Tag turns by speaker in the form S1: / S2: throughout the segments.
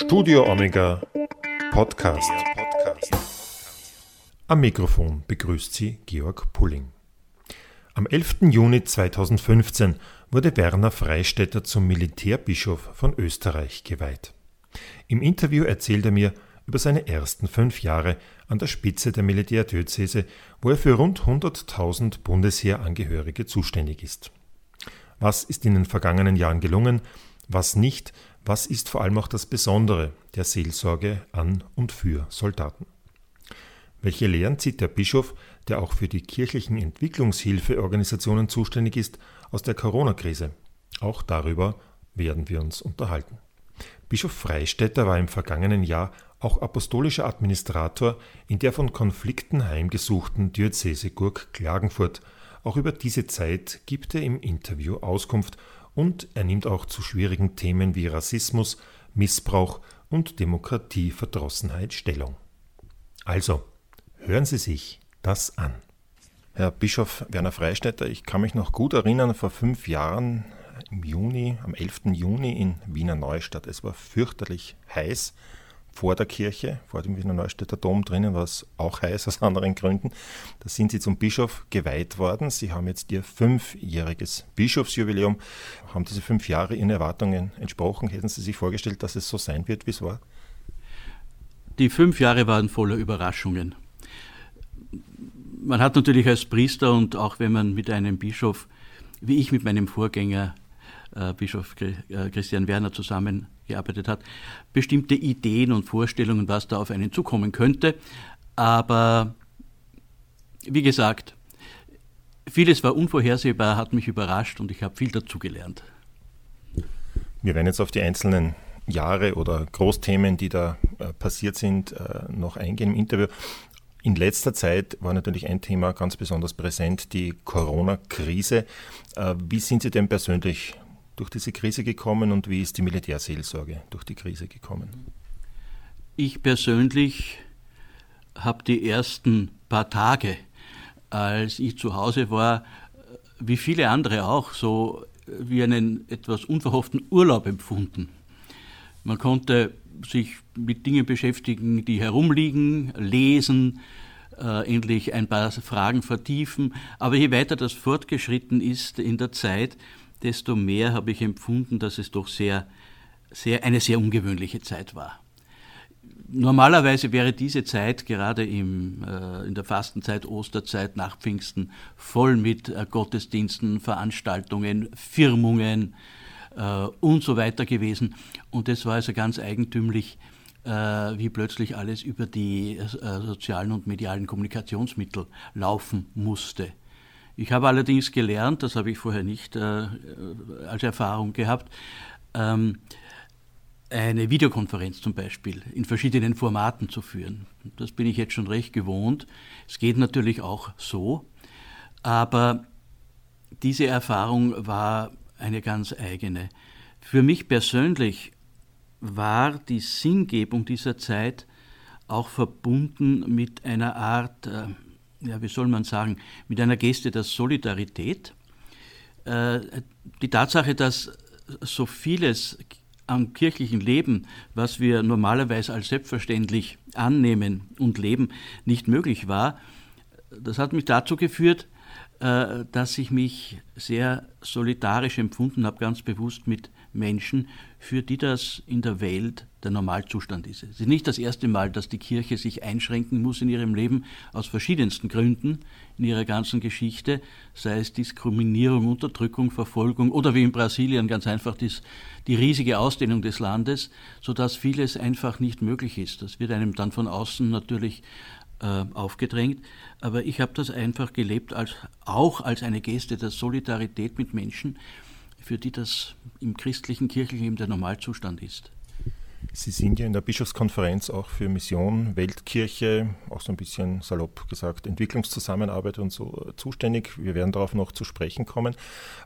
S1: Studio Omega Podcast. Am Mikrofon begrüßt Sie Georg Pulling. Am 11. Juni 2015 wurde Werner Freistetter zum Militärbischof von Österreich geweiht. Im Interview erzählt er mir über seine ersten fünf Jahre an der Spitze der Militärdiözese, wo er für rund 100.000 Bundesheerangehörige zuständig ist. Was ist in den vergangenen Jahren gelungen, was nicht, was ist vor allem auch das Besondere der Seelsorge an und für Soldaten? Welche Lehren zieht der Bischof, der auch für die kirchlichen Entwicklungshilfeorganisationen zuständig ist, aus der Corona-Krise? Auch darüber werden wir uns unterhalten. Bischof Freistetter war im vergangenen Jahr auch apostolischer Administrator in der von Konflikten heimgesuchten Diözese Gurk Klagenfurt. Auch über diese Zeit gibt er im Interview Auskunft und er nimmt auch zu schwierigen Themen wie Rassismus, Missbrauch und Demokratieverdrossenheit Stellung. Also, hören Sie sich das an. Herr Bischof Werner Freistetter, ich kann mich noch gut erinnern, vor fünf Jahren im Juni, am 11. Juni in Wiener Neustadt. Es war fürchterlich heiß vor der Kirche, vor dem Wiener Neustädter Dom drinnen war es auch heiß aus anderen Gründen. Da sind Sie zum Bischof geweiht worden. Sie haben jetzt Ihr fünfjähriges Bischofsjubiläum. Haben diese fünf Jahre Ihren Erwartungen entsprochen? Hätten Sie sich vorgestellt, dass es so sein wird, wie es war?
S2: Die fünf Jahre waren voller Überraschungen. Man hat natürlich als Priester und auch wenn man mit einem Bischof, wie ich mit meinem Vorgänger äh, Bischof äh, Christian Werner zusammengearbeitet hat, bestimmte Ideen und Vorstellungen, was da auf einen zukommen könnte. Aber wie gesagt, vieles war unvorhersehbar, hat mich überrascht und ich habe viel dazugelernt.
S1: Wir werden jetzt auf die einzelnen Jahre oder Großthemen, die da äh, passiert sind, äh, noch eingehen im Interview. In letzter Zeit war natürlich ein Thema ganz besonders präsent, die Corona-Krise. Äh, wie sind Sie denn persönlich durch diese Krise gekommen und wie ist die Militärseelsorge durch die Krise gekommen?
S2: Ich persönlich habe die ersten paar Tage, als ich zu Hause war, wie viele andere auch, so wie einen etwas unverhofften Urlaub empfunden. Man konnte sich mit Dingen beschäftigen, die herumliegen, lesen, äh, endlich ein paar Fragen vertiefen. Aber je weiter das fortgeschritten ist in der Zeit, desto mehr habe ich empfunden, dass es doch sehr, sehr, eine sehr ungewöhnliche Zeit war. Normalerweise wäre diese Zeit, gerade im, äh, in der Fastenzeit, Osterzeit, nach Pfingsten, voll mit äh, Gottesdiensten, Veranstaltungen, Firmungen äh, und so weiter gewesen. Und es war also ganz eigentümlich, äh, wie plötzlich alles über die äh, sozialen und medialen Kommunikationsmittel laufen musste. Ich habe allerdings gelernt, das habe ich vorher nicht äh, als Erfahrung gehabt, ähm, eine Videokonferenz zum Beispiel in verschiedenen Formaten zu führen. Das bin ich jetzt schon recht gewohnt. Es geht natürlich auch so, aber diese Erfahrung war eine ganz eigene. Für mich persönlich war die Sinngebung dieser Zeit auch verbunden mit einer Art äh, ja, wie soll man sagen, mit einer Geste der Solidarität. Äh, die Tatsache, dass so vieles am kirchlichen Leben, was wir normalerweise als selbstverständlich annehmen und leben, nicht möglich war, das hat mich dazu geführt, äh, dass ich mich sehr solidarisch empfunden habe, ganz bewusst mit Menschen, für die das in der Welt der Normalzustand ist. Es ist nicht das erste Mal, dass die Kirche sich einschränken muss in ihrem Leben aus verschiedensten Gründen in ihrer ganzen Geschichte, sei es Diskriminierung, Unterdrückung, Verfolgung oder wie in Brasilien ganz einfach dies, die riesige Ausdehnung des Landes, sodass vieles einfach nicht möglich ist. Das wird einem dann von außen natürlich äh, aufgedrängt, aber ich habe das einfach gelebt als, auch als eine Geste der Solidarität mit Menschen, für die das im christlichen Kirchenleben der Normalzustand ist.
S1: Sie sind ja in der Bischofskonferenz auch für Mission, Weltkirche, auch so ein bisschen salopp gesagt, Entwicklungszusammenarbeit und so zuständig. Wir werden darauf noch zu sprechen kommen.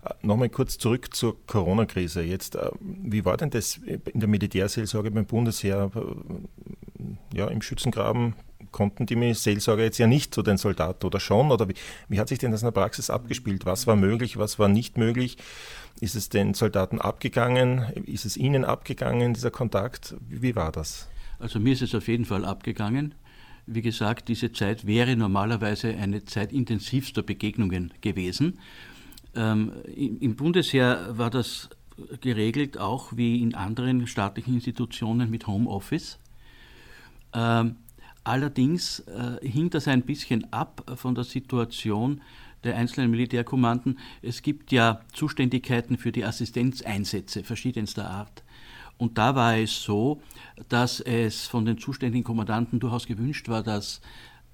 S1: Äh, Nochmal kurz zurück zur Corona-Krise. Jetzt, äh, wie war denn das in der Militärseelsorge beim Bundesheer? Äh, ja, im Schützengraben konnten die Seelsorger jetzt ja nicht zu den Soldaten oder schon? Oder wie, wie hat sich denn das in der Praxis abgespielt? Was war möglich, was war nicht möglich? Ist es den Soldaten abgegangen? Ist es ihnen abgegangen, dieser Kontakt? Wie war das?
S2: Also mir ist es auf jeden Fall abgegangen. Wie gesagt, diese Zeit wäre normalerweise eine Zeit intensivster Begegnungen gewesen. Ähm, Im Bundesheer war das geregelt, auch wie in anderen staatlichen Institutionen mit Homeoffice. Ähm, allerdings äh, hing das ein bisschen ab von der Situation der einzelnen Militärkommanden. Es gibt ja Zuständigkeiten für die Assistenzeinsätze verschiedenster Art. Und da war es so, dass es von den zuständigen Kommandanten durchaus gewünscht war, dass,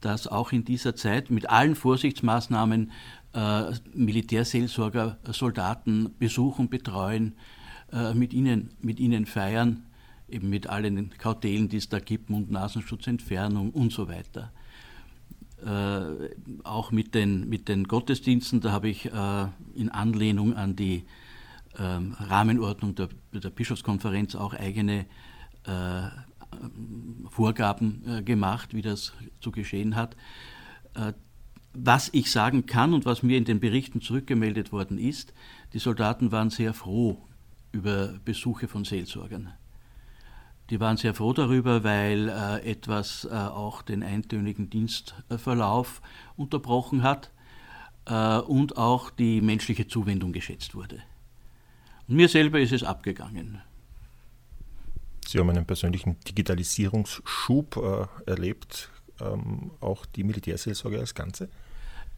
S2: dass auch in dieser Zeit mit allen Vorsichtsmaßnahmen äh, Militärseelsorger Soldaten besuchen, betreuen, äh, mit, ihnen, mit ihnen feiern, eben mit allen Kautelen, die es da gibt, Mund-Nasenschutz-Entfernung und so weiter. Äh, auch mit den, mit den Gottesdiensten, da habe ich äh, in Anlehnung an die ähm, Rahmenordnung der, der, Bischofskonferenz auch eigene äh, Vorgaben äh, gemacht, wie das zu geschehen hat. Äh, was ich sagen kann und was mir in den Berichten zurückgemeldet worden ist, die Soldaten waren sehr froh über Besuche von Seelsorgern. Die waren sehr froh darüber, weil äh, etwas äh, auch den eintönigen Dienstverlauf unterbrochen hat äh, und auch die menschliche Zuwendung geschätzt wurde. Und mir selber ist es abgegangen.
S1: Sie haben einen persönlichen Digitalisierungsschub äh, erlebt, ähm, auch die Militärseelsorge als Ganze?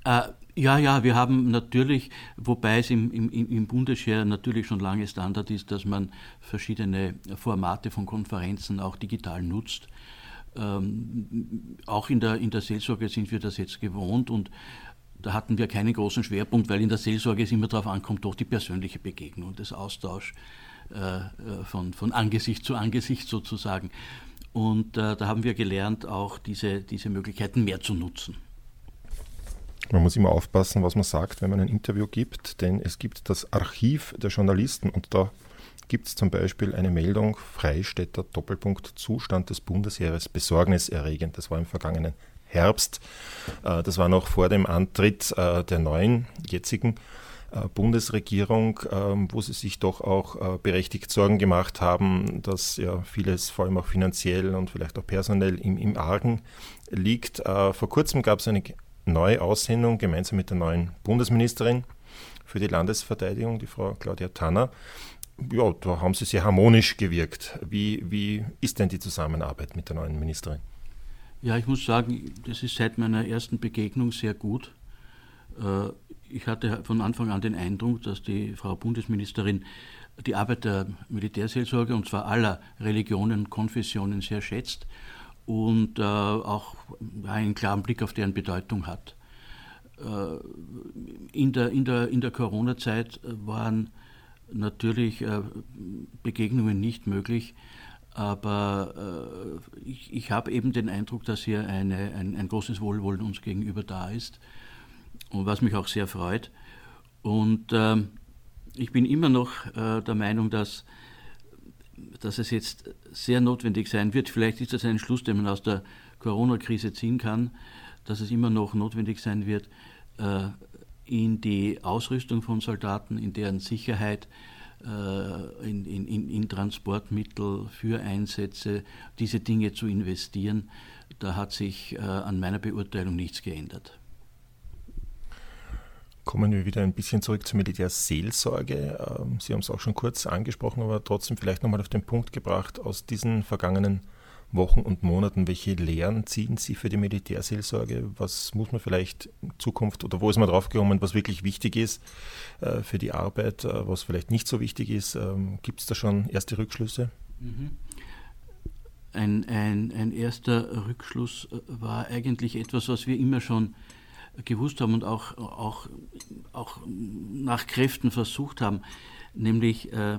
S2: Äh, ja, ja, wir haben natürlich, wobei es im, im, im Bundesheer natürlich schon lange Standard ist, dass man verschiedene Formate von Konferenzen auch digital nutzt. Ähm, auch in der, in der Seelsorge sind wir das jetzt gewohnt und da hatten wir keinen großen Schwerpunkt, weil in der Seelsorge es immer darauf ankommt, doch die persönliche Begegnung, das Austausch äh, äh, von, von Angesicht zu Angesicht sozusagen. Und äh, da haben wir gelernt, auch diese, diese Möglichkeiten mehr zu nutzen.
S1: Man muss immer aufpassen, was man sagt, wenn man ein Interview gibt, denn es gibt das Archiv der Journalisten und da gibt es zum Beispiel eine Meldung Freistädter Doppelpunkt Zustand des Bundesheeres besorgniserregend. Das war im vergangenen Herbst. Äh, das war noch vor dem Antritt äh, der neuen, jetzigen äh, Bundesregierung, ähm, wo sie sich doch auch berechtigt Sorgen gemacht haben, dass ja vieles vor allem auch finanziell und vielleicht auch personell im, im Argen liegt. Vor kurzem gab es eine neue Aussendung gemeinsam mit der neuen Bundesministerin für die Landesverteidigung, die Frau Claudia Tanner. Ja, da haben sie sehr harmonisch gewirkt. Wie, wie ist denn die Zusammenarbeit mit der neuen Ministerin?
S2: Ja, ich muss sagen, das ist seit meiner ersten Begegnung sehr gut. Äh, ich hatte von Anfang an den Eindruck, dass die Frau Bundesministerin die Arbeit der Militärseelsorge, und zwar aller Religionen und Konfessionen, sehr schätzt und äh, auch einen klaren Blick auf deren Bedeutung hat. Äh, in der, in der, in der Corona-Zeit waren natürlich Begegnungen nicht möglich aber äh, ich, ich habe eben den Eindruck, dass hier eine, ein, ein, großes Wohlwollen uns gegenüber da ist und was mich auch sehr freut. Und äh, ich bin immer noch äh, der Meinung, dass, dass es jetzt sehr notwendig sein wird, vielleicht ist das ein Schluss, den man aus der Corona-Krise ziehen kann, dass es immer noch notwendig sein wird, äh, in die Ausrüstung von Soldaten, in deren Sicherheit, äh, in, in, in, Transportmittel für Einsätze, diese Dinge zu investieren. Da hat sich äh, an meiner Beurteilung nichts geändert.
S1: Kommen wir wieder ein bisschen zurück zur Militärseelsorge. Ähm, Sie haben es auch schon kurz angesprochen, aber trotzdem vielleicht nochmal auf den Punkt gebracht aus diesen vergangenen Wochen und Monaten, welche Lehren ziehen Sie für die Militärseelsorge? Was muss man vielleicht in Zukunft oder wo ist man draufgekommen, was wirklich wichtig ist äh, für die Arbeit, äh, was vielleicht nicht so wichtig ist? Ähm, Gibt es da schon erste Rückschlüsse? Mhm.
S2: Ein, ein, ein erster Rückschluss äh, war eigentlich etwas, was wir immer schon gewusst haben und auch, auch, auch nach Kräften versucht haben, nämlich äh,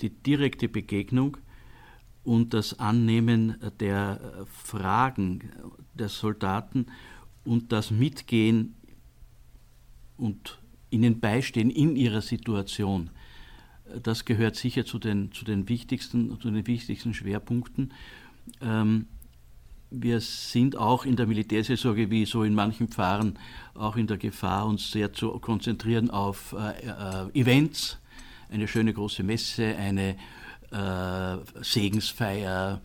S2: die direkte Begegnung und das Annehmen der Fragen der Soldaten und das Mitgehen und ihnen beistehen in ihrer Situation. Das gehört sicher zu den, zu den, wichtigsten, zu den wichtigsten Schwerpunkten. Ähm, wir sind auch in der Militärseelsorge, wie so in manchen Pfarren, auch in der Gefahr, uns sehr zu konzentrieren auf äh, äh, Events, eine schöne große Messe, eine äh, Segensfeier,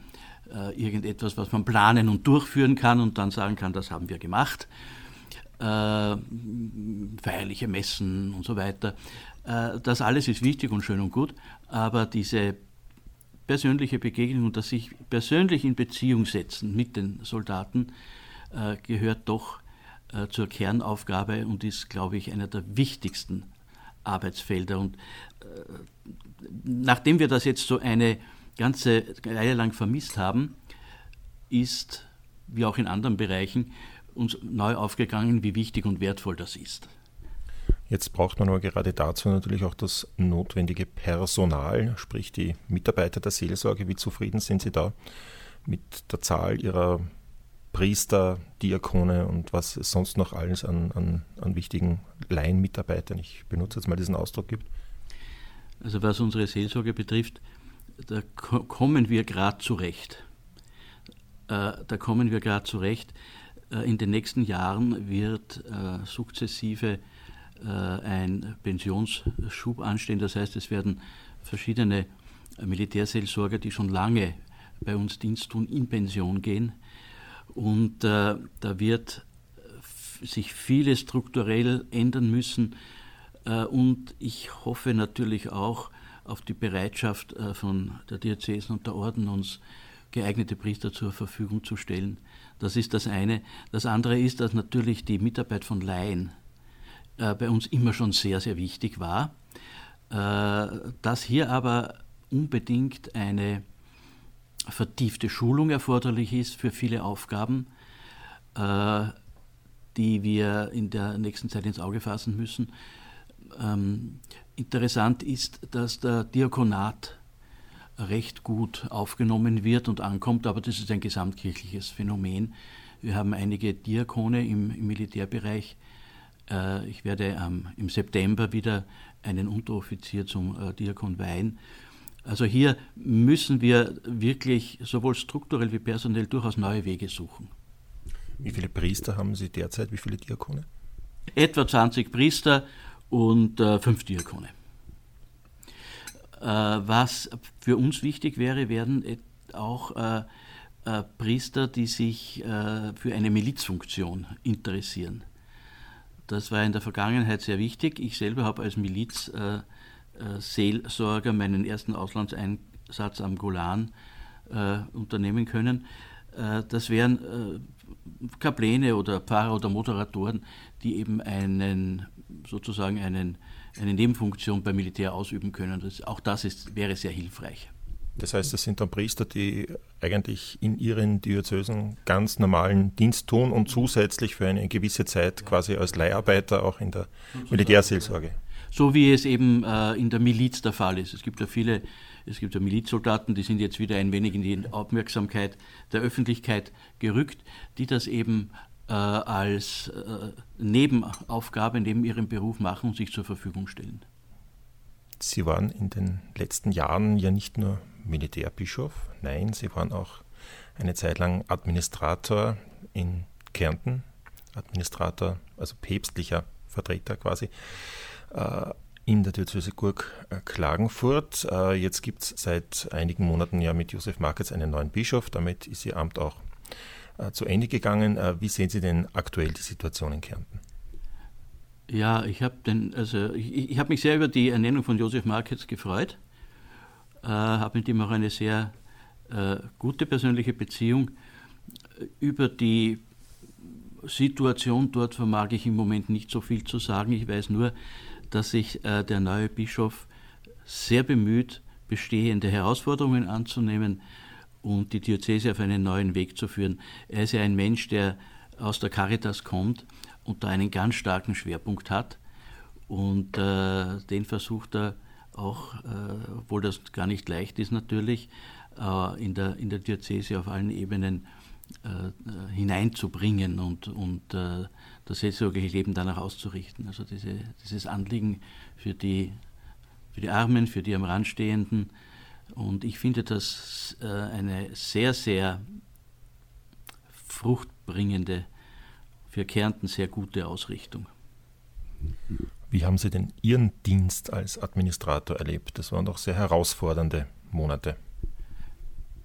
S2: äh, irgendetwas, was man planen und durchführen kann und dann sagen kann, das haben wir gemacht. Äh, feierliche Messen und so weiter. Äh, das alles ist wichtig und schön und gut, aber diese persönliche Begegnung und das sich persönlich in Beziehung setzen mit den Soldaten äh, gehört doch äh, zur Kernaufgabe und ist, glaube ich, einer der wichtigsten Arbeitsfelder. Und äh, nachdem wir das jetzt so eine ganze Reihe lang vermisst haben, ist, wie auch in anderen Bereichen, uns neu aufgegangen, wie wichtig und wertvoll das ist.
S1: Jetzt braucht man aber gerade dazu natürlich auch das notwendige Personal, sprich die Mitarbeiter der Seelsorge. Wie zufrieden sind Sie da mit der Zahl Ihrer Priester, Diakone und was es sonst noch alles an, an, an wichtigen Laienmitarbeitern, ich benutze jetzt mal diesen Ausdruck, gibt?
S2: Also was unsere Seelsorge betrifft, da kommen wir gerade zurecht. Äh, da kommen wir gerade zurecht. Äh, in den nächsten Jahren wird äh, sukzessive ein Pensionsschub anstehen. Das heißt, es werden verschiedene Militärseelsorger, die schon lange bei uns Dienst tun, in Pension gehen. Und äh, da wird sich vieles strukturell ändern müssen. Äh, und ich hoffe natürlich auch auf die Bereitschaft äh, von der Diözesen und der Orden, uns geeignete Priester zur Verfügung zu stellen. Das ist das eine. Das andere ist, dass natürlich die Mitarbeit von Laien äh, bei uns immer schon sehr, sehr wichtig war. Äh, dass hier aber unbedingt eine vertiefte Schulung erforderlich ist für viele Aufgaben, äh, die wir in der nächsten Zeit ins Auge fassen müssen. Ähm, interessant ist, dass der Diakonat recht gut aufgenommen wird und ankommt, aber das ist ein gesamtkirchliches Phänomen. Wir haben einige Diakone im, im Militärbereich, äh, ich werde ähm, im September wieder einen Unteroffizier zum äh, Diakon weihen. Also hier müssen wir wirklich sowohl strukturell wie personell durchaus neue Wege suchen.
S1: Wie viele Priester haben Sie derzeit? Wie viele Diakone?
S2: Etwa 20 Priester und äh, fünf Diakone. Äh, was für uns wichtig wäre, werden auch äh, äh, Priester, die sich für eine Milizfunktion interessieren. Das war in der Vergangenheit sehr wichtig. Ich selber habe als Milizseelsorger meinen ersten Auslandseinsatz am Golan äh, unternehmen können. Äh, das wären äh, Kapläne oder Pfarrer oder Moderatoren, die eben einen sozusagen einen, eine Nebenfunktion beim Militär ausüben können. Das, auch das ist, wäre sehr hilfreich.
S1: Das heißt, das sind dann Priester, die eigentlich in ihren Diözesen ganz normalen Dienst tun und zusätzlich für eine gewisse Zeit quasi als Leiharbeiter auch in der Militärseelsorge.
S2: So wie es eben äh, in der Miliz der Fall ist. Es gibt ja viele, es gibt ja Milizsoldaten, die sind jetzt wieder ein wenig in die Aufmerksamkeit der Öffentlichkeit gerückt, die das eben äh, als äh, Nebenaufgabe neben ihrem Beruf machen und sich zur Verfügung stellen.
S1: Sie waren in den letzten Jahren ja nicht nur Militärbischof, nein, Sie waren auch eine Zeit lang Administrator in Kärnten, Administrator, also päpstlicher Vertreter quasi, äh, in der Diözese Gurk äh, Klagenfurt. Äh, jetzt gibt es seit einigen Monaten ja mit Josef Markets einen neuen Bischof, damit ist Ihr Amt auch zu Ende gegangen. Wie sehen Sie denn aktuell die Situation in Kärnten?
S2: Ja, ich habe also ich, ich habe mich sehr über die Ernennung von Josef Markets gefreut, äh, habe mit ihm auch eine sehr äh, gute persönliche Beziehung. Über die Situation dort vermag ich im Moment nicht so viel zu sagen. Ich weiß nur, dass sich äh, der neue Bischof sehr bemüht, bestehende Herausforderungen anzunehmen und die Diözese auf einen neuen Weg zu führen. Er ist ja ein Mensch, der aus der Caritas kommt und da einen ganz starken Schwerpunkt hat. Und äh, den versucht er auch, äh, obwohl das gar nicht leicht ist natürlich, äh, in, der, in der Diözese auf allen Ebenen äh, hineinzubringen und, und äh, das seelsorgliche Leben danach auszurichten. Also diese, dieses Anliegen für die, für die Armen, für die am Rand Stehenden. Und ich finde das äh, eine sehr, sehr fruchtbringende, für Kärnten sehr gute Ausrichtung.
S1: Wie haben Sie denn Ihren Dienst als Administrator erlebt? Das waren doch sehr herausfordernde Monate.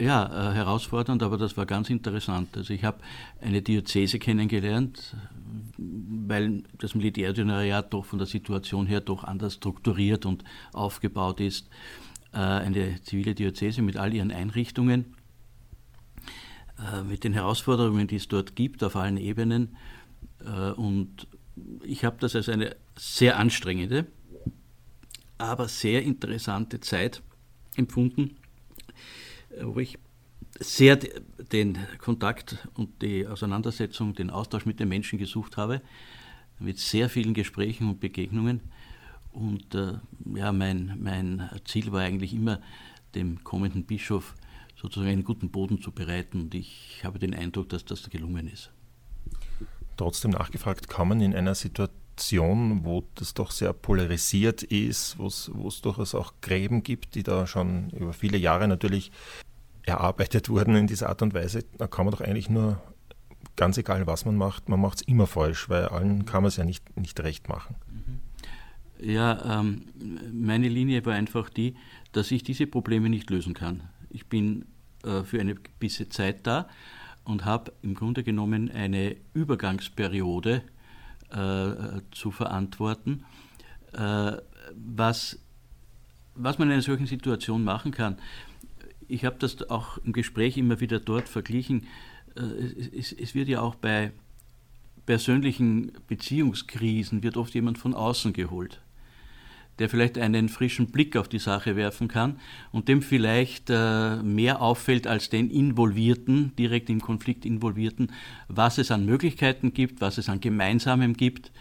S2: Ja, äh, herausfordernd, aber das war ganz interessant. Also ich habe eine Diözese kennengelernt, weil das Militärdionariat doch von der Situation her doch anders strukturiert und aufgebaut ist. Äh, eine zivile Diözese mit all ihren Einrichtungen, äh, mit den Herausforderungen, die es dort gibt auf allen Ebenen. Äh, und ich habe das als eine sehr anstrengende, aber sehr interessante Zeit empfunden wo ich sehr den Kontakt und die Auseinandersetzung, den Austausch mit den Menschen gesucht habe, mit sehr vielen Gesprächen und Begegnungen. Und äh, ja, mein, mein Ziel war eigentlich immer, dem kommenden Bischof sozusagen einen guten Boden zu bereiten. Und ich habe den Eindruck, dass das gelungen ist.
S1: Trotzdem nachgefragt, kann man in einer Situation, wo das doch sehr polarisiert ist, wo es durchaus auch Gräben gibt, die da schon über viele Jahre natürlich erarbeitet wurden in dieser Art und Weise, da kann man doch eigentlich nur, ganz egal was man macht, man macht es immer falsch, weil allen kann man es ja nicht, nicht recht machen. Mhm.
S2: Ja, ähm, meine Linie war einfach die, dass ich diese Probleme nicht lösen kann. Ich bin äh, für eine gewisse Zeit da und habe im Grunde genommen eine Übergangsperiode äh, zu verantworten. Äh, was, was man in einer solchen Situation machen kann, ich habe das auch im Gespräch immer wieder dort verglichen. Äh, es, es, wird ja auch bei persönlichen Beziehungskrisen wird oft jemand von außen geholt, der vielleicht einen frischen Blick auf die Sache werfen kann und dem vielleicht äh, mehr auffällt als den Involvierten, direkt im Konflikt Involvierten, was es an Möglichkeiten gibt, was es an Gemeinsamem gibt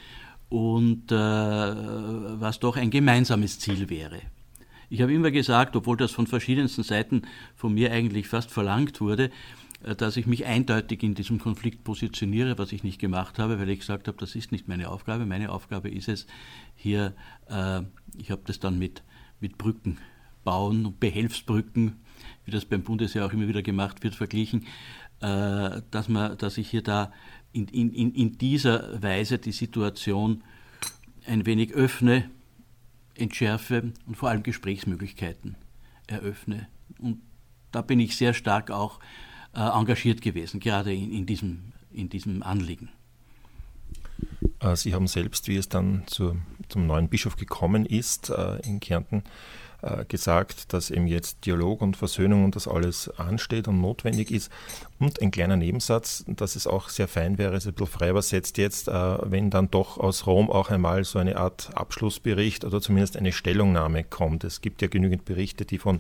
S2: und äh, was doch ein gemeinsames Ziel wäre. Ich habe immer gesagt, obwohl das von verschiedensten Seiten von mir eigentlich fast verlangt wurde, dass ich mich eindeutig in diesem Konflikt positioniere, was ich nicht gemacht habe, weil ich gesagt habe, das ist nicht meine Aufgabe. Meine Aufgabe ist es, hier, äh, ich habe das dann mit, mit Brücken bauen und Behelfsbrücken, wie das beim Bundesheer auch immer wieder gemacht wird, verglichen, äh, dass, man, dass ich hier da in, in, in dieser Weise die Situation ein wenig öffne, entschärfe und vor allem Gesprächsmöglichkeiten eröffne. Und da bin ich sehr stark auch äh, engagiert gewesen, gerade in, in, diesem, in diesem Anliegen.
S1: Äh, Sie haben selbst, wie es dann zu, zum neuen Bischof gekommen ist äh, in Kärnten, äh, gesagt, dass eben jetzt Dialog und Versöhnung und das alles ansteht und notwendig ist. Und ein kleiner Nebensatz, dass es auch sehr fein wäre, ist ein bisschen frei übersetzt jetzt, äh, wenn dann doch aus Rom auch einmal so eine Art Abschlussbericht oder zumindest eine Stellungnahme kommt. Es gibt ja genügend Berichte, die von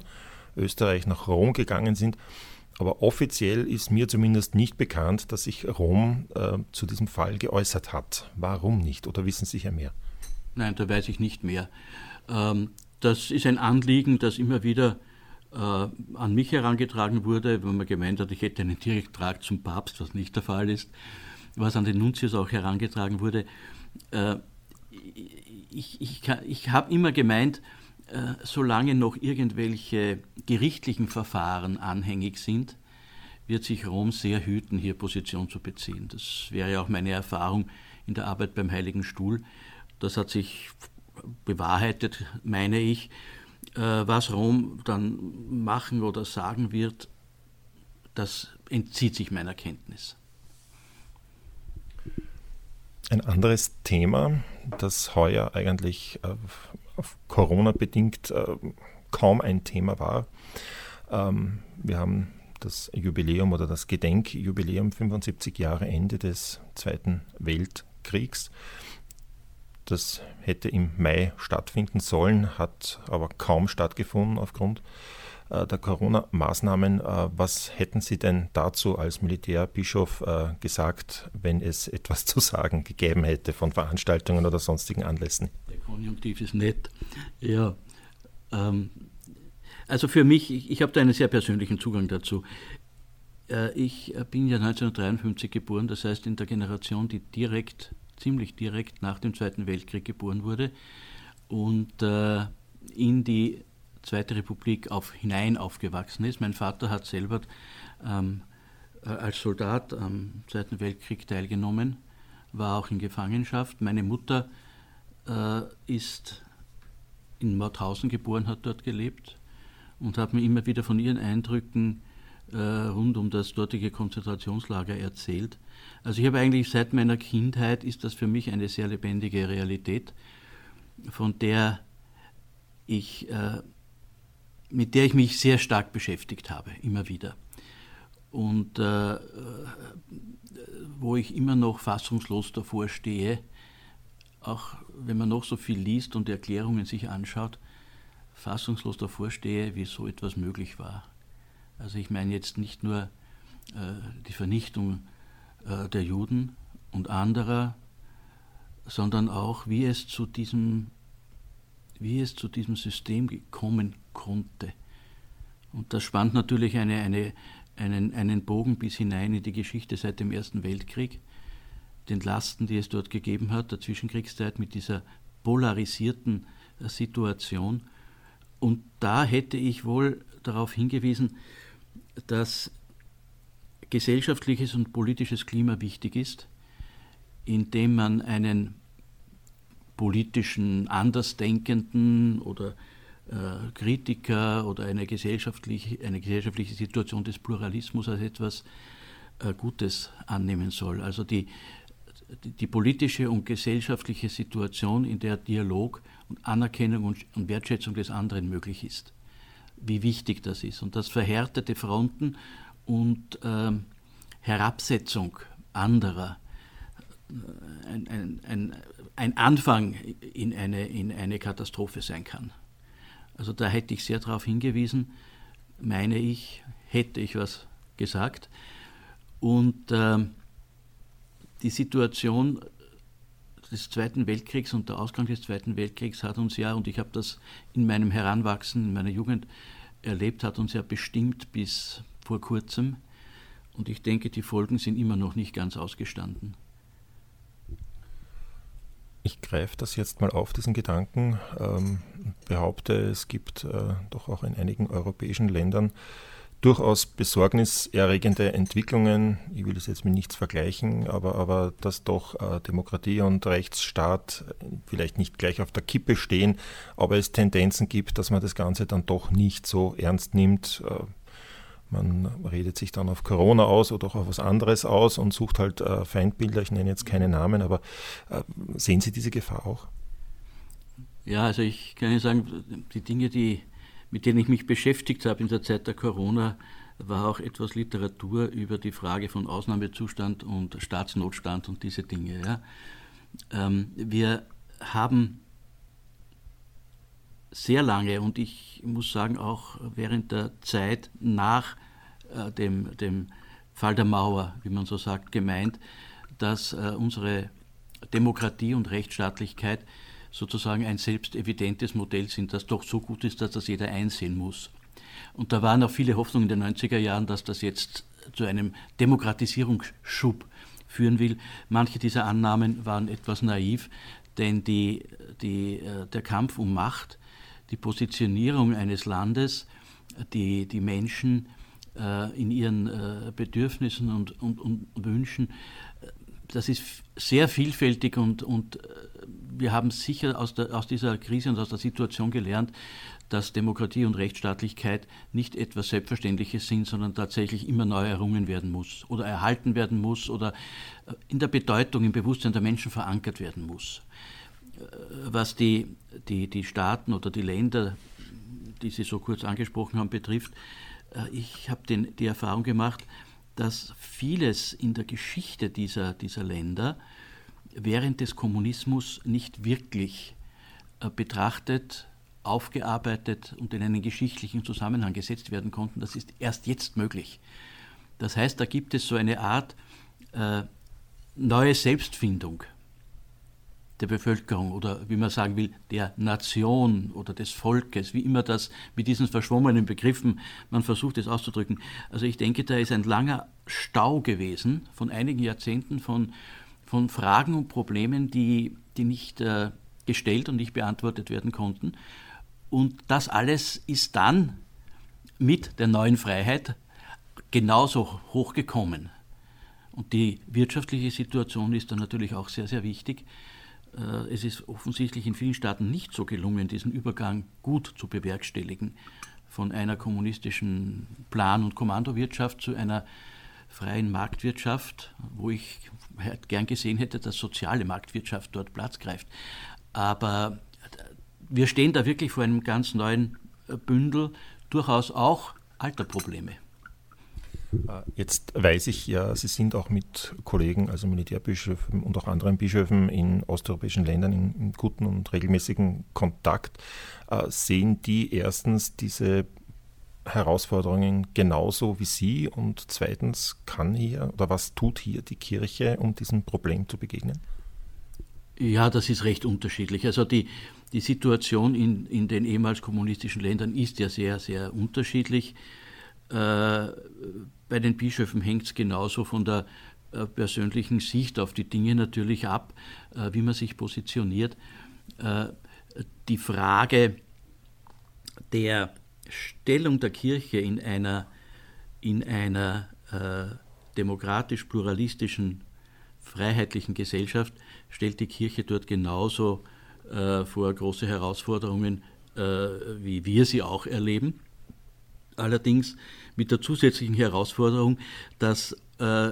S1: Österreich nach Rom gegangen sind. Aber offiziell ist mir zumindest nicht bekannt, dass sich Rom äh, zu diesem Fall geäußert hat. Warum nicht? Oder wissen Sie ja mehr?
S2: Nein, da weiß ich nicht mehr. Ähm, das ist ein Anliegen, das immer wieder äh, an mich herangetragen wurde, wenn man gemeint hat, ich hätte einen Direkttrag zum Papst, was nicht der Fall ist, was an den Nuntius auch herangetragen wurde. Äh, ich, ich, ich habe immer gemeint, solange noch irgendwelche gerichtlichen Verfahren anhängig sind, wird sich Rom sehr hüten, hier Position zu beziehen. Das wäre auch meine Erfahrung in der Arbeit beim Heiligen Stuhl. Das hat sich bewahrheitet, meine ich. Äh, was Rom dann machen oder sagen wird, das entzieht sich meiner Kenntnis.
S1: Ein anderes Thema, das heuer eigentlich äh, auf Corona bedingt äh, kaum ein Thema war. Ähm, wir haben das Jubiläum oder das Gedenkjubiläum 75 Jahre Ende des Zweiten Weltkriegs. Das hätte im Mai stattfinden sollen, hat aber kaum stattgefunden aufgrund äh, der Corona-Maßnahmen. Äh, was hätten Sie denn dazu als Militärbischof äh, gesagt, wenn es etwas zu sagen gegeben hätte von Veranstaltungen oder sonstigen Anlässen?
S2: Konjunktiv ist nett. Ja. Ähm, also für mich, ich, ich habe da einen sehr persönlichen Zugang dazu. Ich bin ja 1953 geboren, das heißt in der Generation, die direkt ziemlich direkt nach dem Zweiten Weltkrieg geboren wurde und äh, in die Zweite Republik auf, hinein aufgewachsen ist. Mein Vater hat selber ähm, äh, als Soldat am Zweiten Weltkrieg teilgenommen, war auch in Gefangenschaft. Meine Mutter äh, ist in Mauthausen geboren, hat dort gelebt und hat mir immer wieder von ihren Eindrücken äh, rund um das dortige Konzentrationslager erzählt. Also ich habe eigentlich seit meiner Kindheit ist das für mich eine sehr lebendige Realität, von der ich, äh, mit der ich mich sehr stark beschäftigt habe, immer wieder. Und äh, wo ich immer noch fassungslos davor stehe, auch wenn man noch so viel liest und Erklärungen sich anschaut, fassungslos davor stehe, wie so etwas möglich war. Also ich meine jetzt nicht nur äh, die Vernichtung äh, der Juden und anderer, sondern auch, wie es zu diesem, wie es zu diesem System kommen konnte. Und das spannt natürlich eine, eine, einen, einen Bogen bis hinein in die Geschichte seit dem Ersten Weltkrieg, den Lasten, die es dort gegeben hat, der Zwischenkriegszeit mit dieser polarisierten äh, Situation. Und da hätte ich wohl darauf hingewiesen, dass gesellschaftliches und politisches Klima wichtig ist, indem man einen politischen Andersdenkenden oder äh, Kritiker oder eine gesellschaftliche, eine gesellschaftliche Situation des Pluralismus als etwas äh, Gutes annehmen soll. Also die, die politische und gesellschaftliche Situation, in der Dialog und Anerkennung und, Wertschätzung des anderen möglich ist. Wie wichtig das ist. Und dass verhärtete Fronten und ähm, Herabsetzung anderer äh, ein, ein, ein, ein, Anfang in eine, in eine Katastrophe sein kann. Also da hätte ich sehr darauf hingewiesen, meine ich, hätte ich was gesagt. Und äh, die Situation des Zweiten Weltkriegs und der Ausgang des Zweiten Weltkriegs hat uns ja, und ich habe das in meinem Heranwachsen, in meiner Jugend erlebt, hat uns ja bestimmt bis vor kurzem. Und ich denke, die Folgen sind immer noch nicht ganz ausgestanden.
S1: Ich greife das jetzt mal auf, diesen Gedanken, ähm, behaupte, es gibt äh, doch auch in einigen europäischen Ländern durchaus besorgniserregende Entwicklungen. Ich will das jetzt mit nichts vergleichen, aber, aber dass doch äh, Demokratie und Rechtsstaat vielleicht nicht gleich auf der Kippe stehen, aber es Tendenzen gibt, dass man das Ganze dann doch nicht so ernst nimmt. Äh, man redet sich dann auf Corona aus oder auch auf was anderes aus und sucht halt äh, Feindbilder. Ich nenne jetzt keine Namen, aber sehen Sie diese Gefahr auch?
S2: Ja, also ich kann Ihnen sagen, die Dinge, die mit denen ich mich beschäftigt habe in der Zeit der Corona, war auch etwas Literatur über die Frage von Ausnahmezustand und Staatsnotstand und diese Dinge. Ja. Ähm, wir haben sehr lange und ich muss sagen auch während der Zeit nach äh, dem, dem Fall der Mauer, wie man so sagt, gemeint, dass äh, unsere Demokratie und Rechtsstaatlichkeit sozusagen ein selbstevidentes Modell sind, das doch so gut ist, dass das jeder einsehen muss. Und da waren auch viele Hoffnungen in den 90er Jahren, dass das jetzt zu einem Demokratisierungsschub führen will. Manche dieser Annahmen waren etwas naiv, denn die, die, äh, der Kampf um Macht, die Positionierung eines Landes, die, die Menschen äh, in ihren äh, Bedürfnissen und, und, und Wünschen das ist sehr vielfältig und, und wir haben sicher aus, der, aus dieser Krise und aus der Situation gelernt, dass Demokratie und Rechtsstaatlichkeit nicht etwas Selbstverständliches sind, sondern tatsächlich immer neu errungen werden muss oder erhalten werden muss oder äh, in der Bedeutung, im Bewusstsein der Menschen verankert werden muss. Äh, was die, die, die Staaten oder die Länder, die Sie so kurz angesprochen haben, betrifft, ich habe die Erfahrung gemacht, dass vieles in der Geschichte dieser, dieser Länder während des Kommunismus nicht wirklich äh, betrachtet, aufgearbeitet und in einen geschichtlichen Zusammenhang gesetzt werden konnten. Das ist erst jetzt möglich. Das heißt, da gibt es so eine Art äh, neue Selbstfindung der Bevölkerung oder wie man sagen will, der Nation oder des Volkes, wie immer das mit diesen verschwommenen Begriffen man versucht es auszudrücken. Also ich denke, da ist ein langer Stau gewesen von einigen Jahrzehnten von, von Fragen und Problemen, die, die nicht äh, gestellt und nicht beantwortet werden konnten. Und das alles ist dann mit der neuen Freiheit genauso hochgekommen. Und die wirtschaftliche Situation ist dann natürlich auch sehr, sehr wichtig. Äh, es ist offensichtlich in vielen Staaten nicht so gelungen, diesen Übergang gut zu bewerkstelligen von einer kommunistischen Plan- und Kommandowirtschaft zu einer freien Marktwirtschaft, wo ich gern gesehen hätte, dass soziale Marktwirtschaft dort Platz greift. Aber wir stehen da wirklich vor einem ganz neuen Bündel, durchaus auch alter Probleme.
S1: Äh, jetzt weiß ich ja, Sie sind auch mit Kollegen, also Militärbischöfen und auch anderen Bischöfen in osteuropäischen Ländern in, in guten und regelmäßigen Kontakt. Äh, sehen die erstens diese Herausforderungen genauso wie Sie und zweitens kann hier oder was tut hier die Kirche, um diesem Problem zu begegnen?
S2: Ja, das ist recht unterschiedlich. Also die, die Situation in, in den ehemals kommunistischen Ländern ist ja sehr, sehr unterschiedlich. Äh, bei den Bischöfen hängt es genauso von der äh, persönlichen Sicht auf die Dinge natürlich ab, äh, wie man sich positioniert. Die Frage der Stellung der Kirche in einer, in einer äh, demokratisch-pluralistischen, freiheitlichen Gesellschaft stellt die Kirche dort genauso äh, vor große Herausforderungen, äh, wie wir sie auch erleben. Allerdings mit der zusätzlichen Herausforderung, dass äh,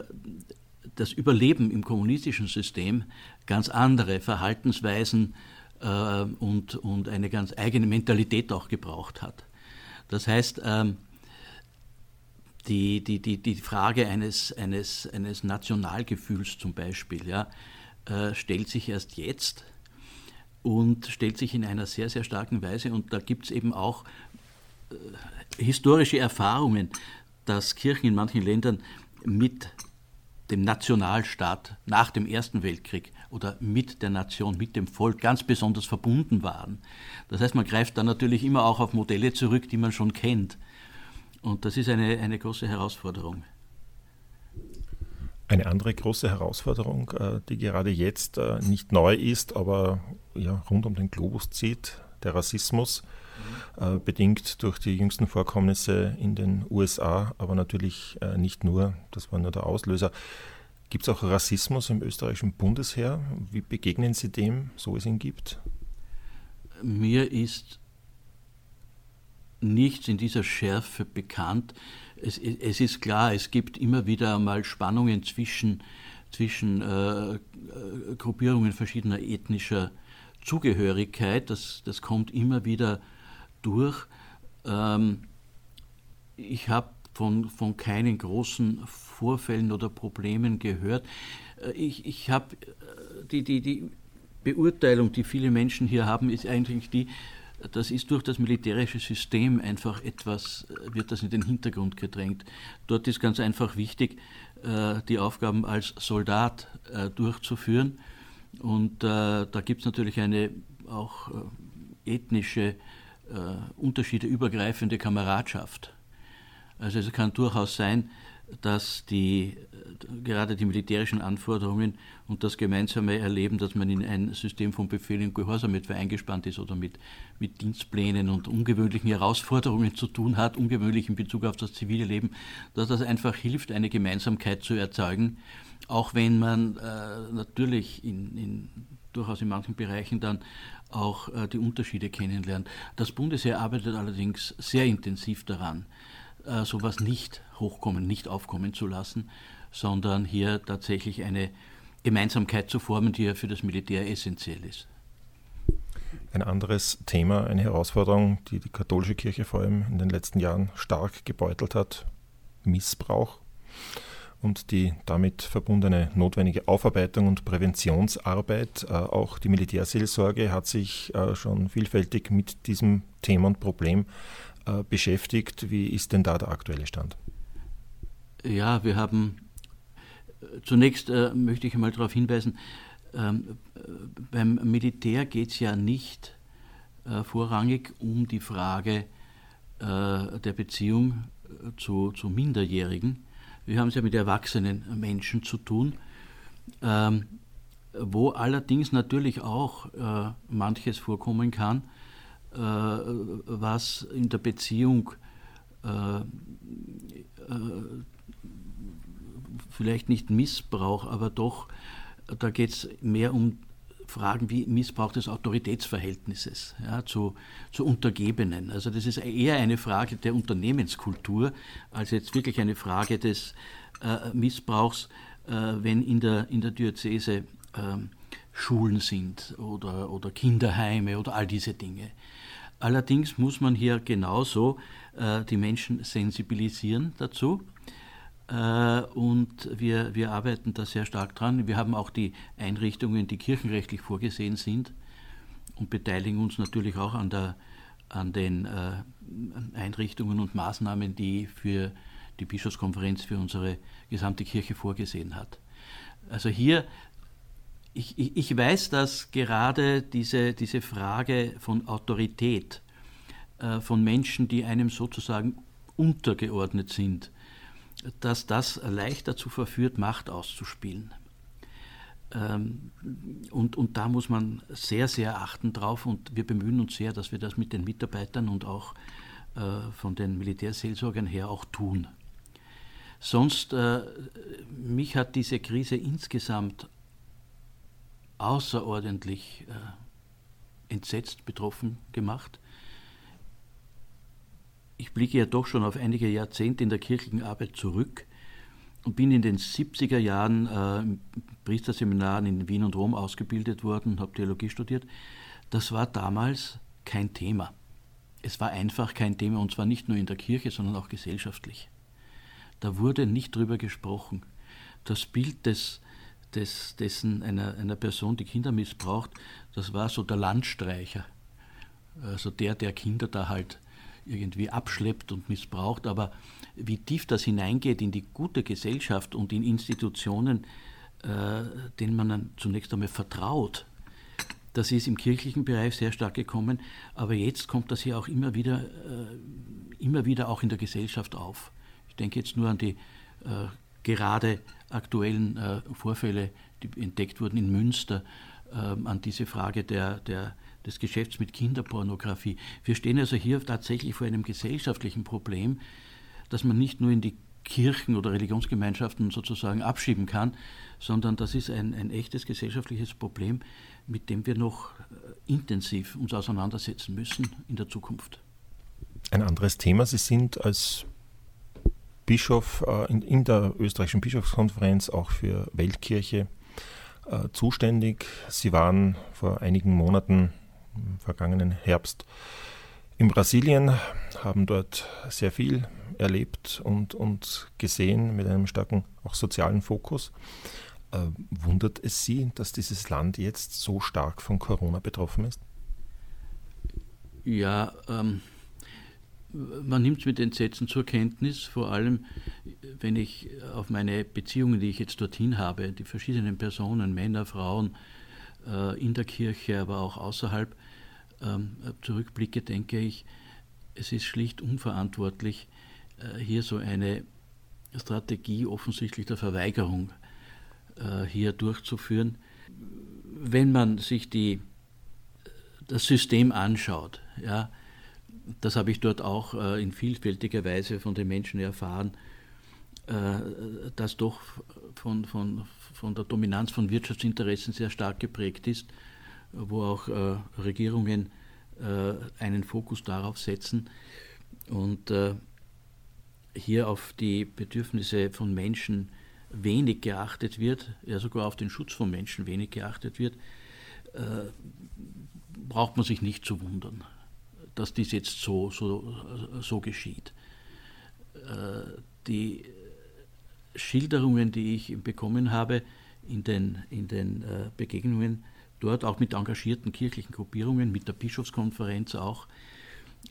S2: das Überleben im kommunistischen System ganz andere Verhaltensweisen äh, und, und eine ganz eigene Mentalität auch gebraucht hat. Das heißt, ähm, die, die, die, die Frage eines, eines, eines Nationalgefühls zum Beispiel ja, äh, stellt sich erst jetzt und stellt sich in einer sehr, sehr starken Weise. Und da gibt es eben auch äh, historische Erfahrungen, dass Kirchen in manchen Ländern mit dem Nationalstaat nach dem Ersten Weltkrieg oder mit der Nation, mit dem Volk ganz besonders verbunden waren. Das heißt, man greift dann natürlich immer auch auf Modelle zurück, die man schon kennt. Und das ist eine, eine große Herausforderung.
S1: Eine andere große Herausforderung, äh, die gerade jetzt äh, nicht neu ist, aber ja, rund um den Globus zieht, der Rassismus, mhm. bedingt durch die jüngsten Vorkommnisse in den USA, aber natürlich nicht nur, das war nur der Auslöser. Gibt es auch Rassismus im österreichischen Bundesheer? Wie begegnen Sie dem, so es ihn gibt?
S2: Mir ist nichts in dieser Schärfe bekannt. Es, es, ist klar, es gibt immer wieder einmal Spannungen zwischen, zwischen äh, äh Gruppierungen verschiedener ethnischer Zugehörigkeit. Das, das kommt immer wieder durch. Ähm, ich habe von, von keinen großen Vorfällen oder Problemen gehört. Äh, ich, ich habe äh, die, die, die Beurteilung, die viele Menschen hier haben, ist eigentlich die, das ist durch das militärische System einfach etwas, äh, wird das in den Hintergrund gedrängt. Dort ist ganz einfach wichtig, die Aufgaben als Soldat durchzuführen. Und da gibt es natürlich eine auch ethnische Unterschiede übergreifende Kameradschaft. Also es kann durchaus sein, dass die, gerade die militärischen Anforderungen und das gemeinsame Erleben, dass man in ein System von Befehl und Gehorsam etwa eingespannt ist oder mit, mit Dienstplänen und ungewöhnlichen Herausforderungen zu tun hat, ungewöhnlich in Bezug auf das zivile Leben, dass das einfach hilft, eine Gemeinsamkeit zu erzeugen, auch wenn man äh, natürlich in, in, durchaus in manchen Bereichen dann auch äh, die Unterschiede kennenlernt. Das Bundesheer arbeitet allerdings sehr intensiv daran, äh, sowas nicht hochkommen, nicht aufkommen zu lassen, sondern hier tatsächlich eine Gemeinsamkeit zu formen, die ja für das Militär essentiell ist.
S1: Ein anderes Thema, eine Herausforderung, die die katholische Kirche vor allem in den letzten Jahren stark gebeutelt hat, Missbrauch und die damit verbundene notwendige Aufarbeitung und Präventionsarbeit. Äh, auch die Militärseelsorge hat sich äh, schon vielfältig mit diesem Thema und Problem beschäftigt. Wie ist denn da der aktuelle Stand?
S2: Ja, wir haben äh, zunächst äh, möchte ich einmal darauf hinweisen, ähm, äh, beim Militär geht es ja nicht äh, vorrangig um die Frage äh, der Beziehung zu, zu, Minderjährigen. Wir haben es ja mit erwachsenen Menschen zu tun, ähm, wo allerdings natürlich auch manches vorkommen kann, äh, was in der Beziehung äh, äh, vielleicht nicht Missbrauch, aber doch, da geht es mehr um Fragen wie Missbrauch des Autoritätsverhältnisses ja, zu, zu Untergebenen. Also das ist eher eine Frage der Unternehmenskultur als jetzt wirklich eine Frage des äh, Missbrauchs, äh, wenn in der, in der Diözese äh, Schulen sind oder, oder Kinderheime oder all diese Dinge. Allerdings muss man hier genauso äh, die Menschen sensibilisieren dazu. Äh, und wir, wir arbeiten da sehr stark dran. Wir haben auch die Einrichtungen, die kirchenrechtlich vorgesehen sind und beteiligen uns natürlich auch an, der, an den äh, Einrichtungen und Maßnahmen, die für die Bischofskonferenz für unsere gesamte Kirche vorgesehen hat. Also hier, ich, ich, ich weiß, dass gerade diese, diese Frage von Autorität, äh, von Menschen, die einem sozusagen untergeordnet sind, dass das leicht dazu verführt, Macht auszuspielen. Ähm, und, und da muss man sehr, sehr achten drauf und wir bemühen uns sehr, dass wir das mit den Mitarbeitern und auch äh, von den Militärseelsorgern her auch tun. Sonst, äh, mich hat diese Krise insgesamt außerordentlich äh, entsetzt, betroffen gemacht ich blicke ja doch schon auf einige Jahrzehnte in der kirchlichen Arbeit zurück und bin in den 70er Jahren äh, im Priesterseminaren in Wien und Rom ausgebildet worden, habe Theologie studiert. Das war damals kein Thema. Es war einfach kein Thema und zwar nicht nur in der Kirche, sondern auch gesellschaftlich. Da wurde nicht drüber gesprochen. Das Bild des, des, dessen einer, einer Person, die Kinder missbraucht, das war so der Landstreicher. Also der, der Kinder da halt irgendwie abschleppt und missbraucht, aber wie tief das hineingeht in die gute Gesellschaft und in Institutionen, äh, denen man dann zunächst einmal vertraut, das ist im kirchlichen Bereich sehr stark gekommen, aber jetzt kommt das hier auch immer wieder, äh, immer wieder auch in der Gesellschaft auf. Ich denke jetzt nur an die äh, gerade aktuellen äh, Vorfälle, die entdeckt wurden in Münster, ähm, an diese Frage der, der des Geschäfts mit Kinderpornografie. Wir stehen also hier tatsächlich vor einem gesellschaftlichen Problem, das man nicht nur in die Kirchen oder Religionsgemeinschaften sozusagen abschieben kann, sondern das ist ein, ein echtes gesellschaftliches Problem, mit dem wir noch äh, intensiv uns auseinandersetzen müssen in der Zukunft.
S1: Ein anderes Thema, Sie sind als Bischof äh, in, in der österreichischen Bischofskonferenz auch für Weltkirche äh, zuständig. Sie waren vor einigen Monaten im vergangenen Herbst in Brasilien, haben dort sehr viel erlebt und, und gesehen mit einem starken auch sozialen Fokus. Äh, wundert es Sie, dass dieses Land jetzt so stark von Corona betroffen ist?
S2: Ja, ähm, man nimmt es mit Entsetzen zur Kenntnis, vor allem wenn ich auf meine Beziehungen, die ich jetzt dorthin habe, die verschiedenen Personen, Männer, Frauen, äh, in der Kirche, aber auch außerhalb ähm, zurückblicke, denke ich, es ist schlicht unverantwortlich, äh, hier so eine Strategie offensichtlich der Verweigerung äh, hier durchzuführen. Wenn man sich die, das System anschaut, ja, das habe ich dort auch in vielfältiger Weise von den Menschen erfahren, das doch von, von, von der Dominanz von Wirtschaftsinteressen sehr stark geprägt ist, wo auch äh, Regierungen äh, einen Fokus darauf setzen und äh, hier auf die Bedürfnisse von Menschen wenig geachtet wird, ja sogar auf den Schutz von Menschen wenig geachtet wird, äh, braucht man sich nicht zu wundern, dass dies jetzt so, so, so geschieht. Äh, die Schilderungen, die ich bekommen habe in den, in den äh, Begegnungen dort, auch mit engagierten kirchlichen Gruppierungen, mit der Bischofskonferenz auch,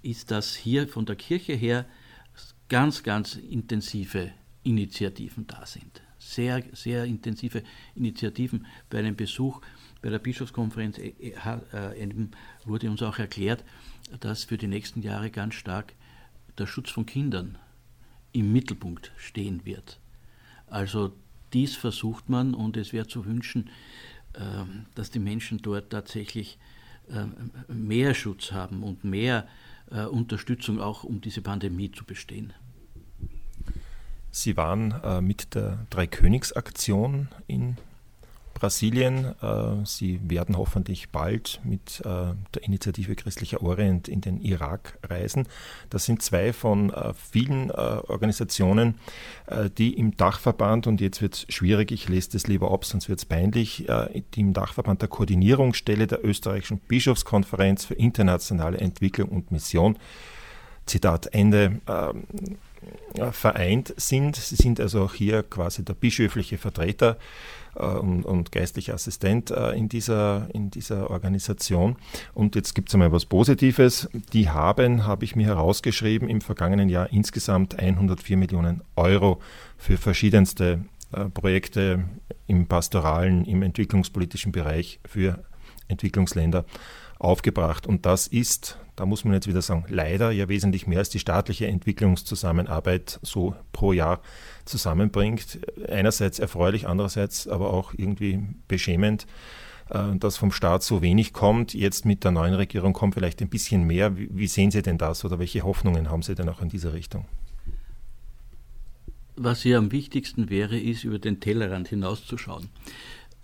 S2: ist, dass hier von der Kirche her ganz, ganz intensive Initiativen da sind. Sehr, sehr intensive Initiativen. Bei einem Besuch bei der Bischofskonferenz äh, wurde uns auch erklärt, dass für die nächsten Jahre ganz stark der Schutz von Kindern im Mittelpunkt stehen wird. Also dies versucht man und es wäre zu wünschen, ähm, dass die Menschen dort tatsächlich ähm, mehr Schutz haben und mehr äh, Unterstützung auch, um diese Pandemie zu bestehen.
S1: Sie waren äh, mit der Dreikönigsaktion in Brasilien. Äh, Sie werden hoffentlich bald mit äh, der Initiative Christlicher Orient in den Irak reisen. Das sind zwei von äh, vielen Organisationen, die im Dachverband, und jetzt wird es schwierig, ich lese das lieber ab, sonst wird es peinlich, die im Dachverband der Koordinierungsstelle der österreichischen Bischofskonferenz für internationale Entwicklung und Mission, Zitat Ende, ähm, vereint sind. Sie sind also auch hier quasi der bischöfliche Vertreter äh, und, und geistlicher Assistent äh, in, dieser, in dieser Organisation. Und jetzt gibt es einmal was Positives. Die haben, habe ich mir herausgeschrieben, im vergangenen Jahr insgesamt 104 Millionen Euro für verschiedenste äh, Projekte im pastoralen, im entwicklungspolitischen Bereich für Entwicklungsländer aufgebracht. Und das ist, da muss man jetzt wieder sagen, leider ja wesentlich mehr als die staatliche Entwicklungszusammenarbeit so pro Jahr zusammenbringt. Einerseits erfreulich, andererseits aber auch irgendwie beschämend, äh, dass vom Staat so wenig kommt. Jetzt mit der neuen Regierung kommt vielleicht ein bisschen mehr. Wie sehen Sie denn das oder welche Hoffnungen haben Sie denn auch in diese Richtung?
S2: Was hier am wichtigsten wäre, ist, über den Tellerrand hinauszuschauen.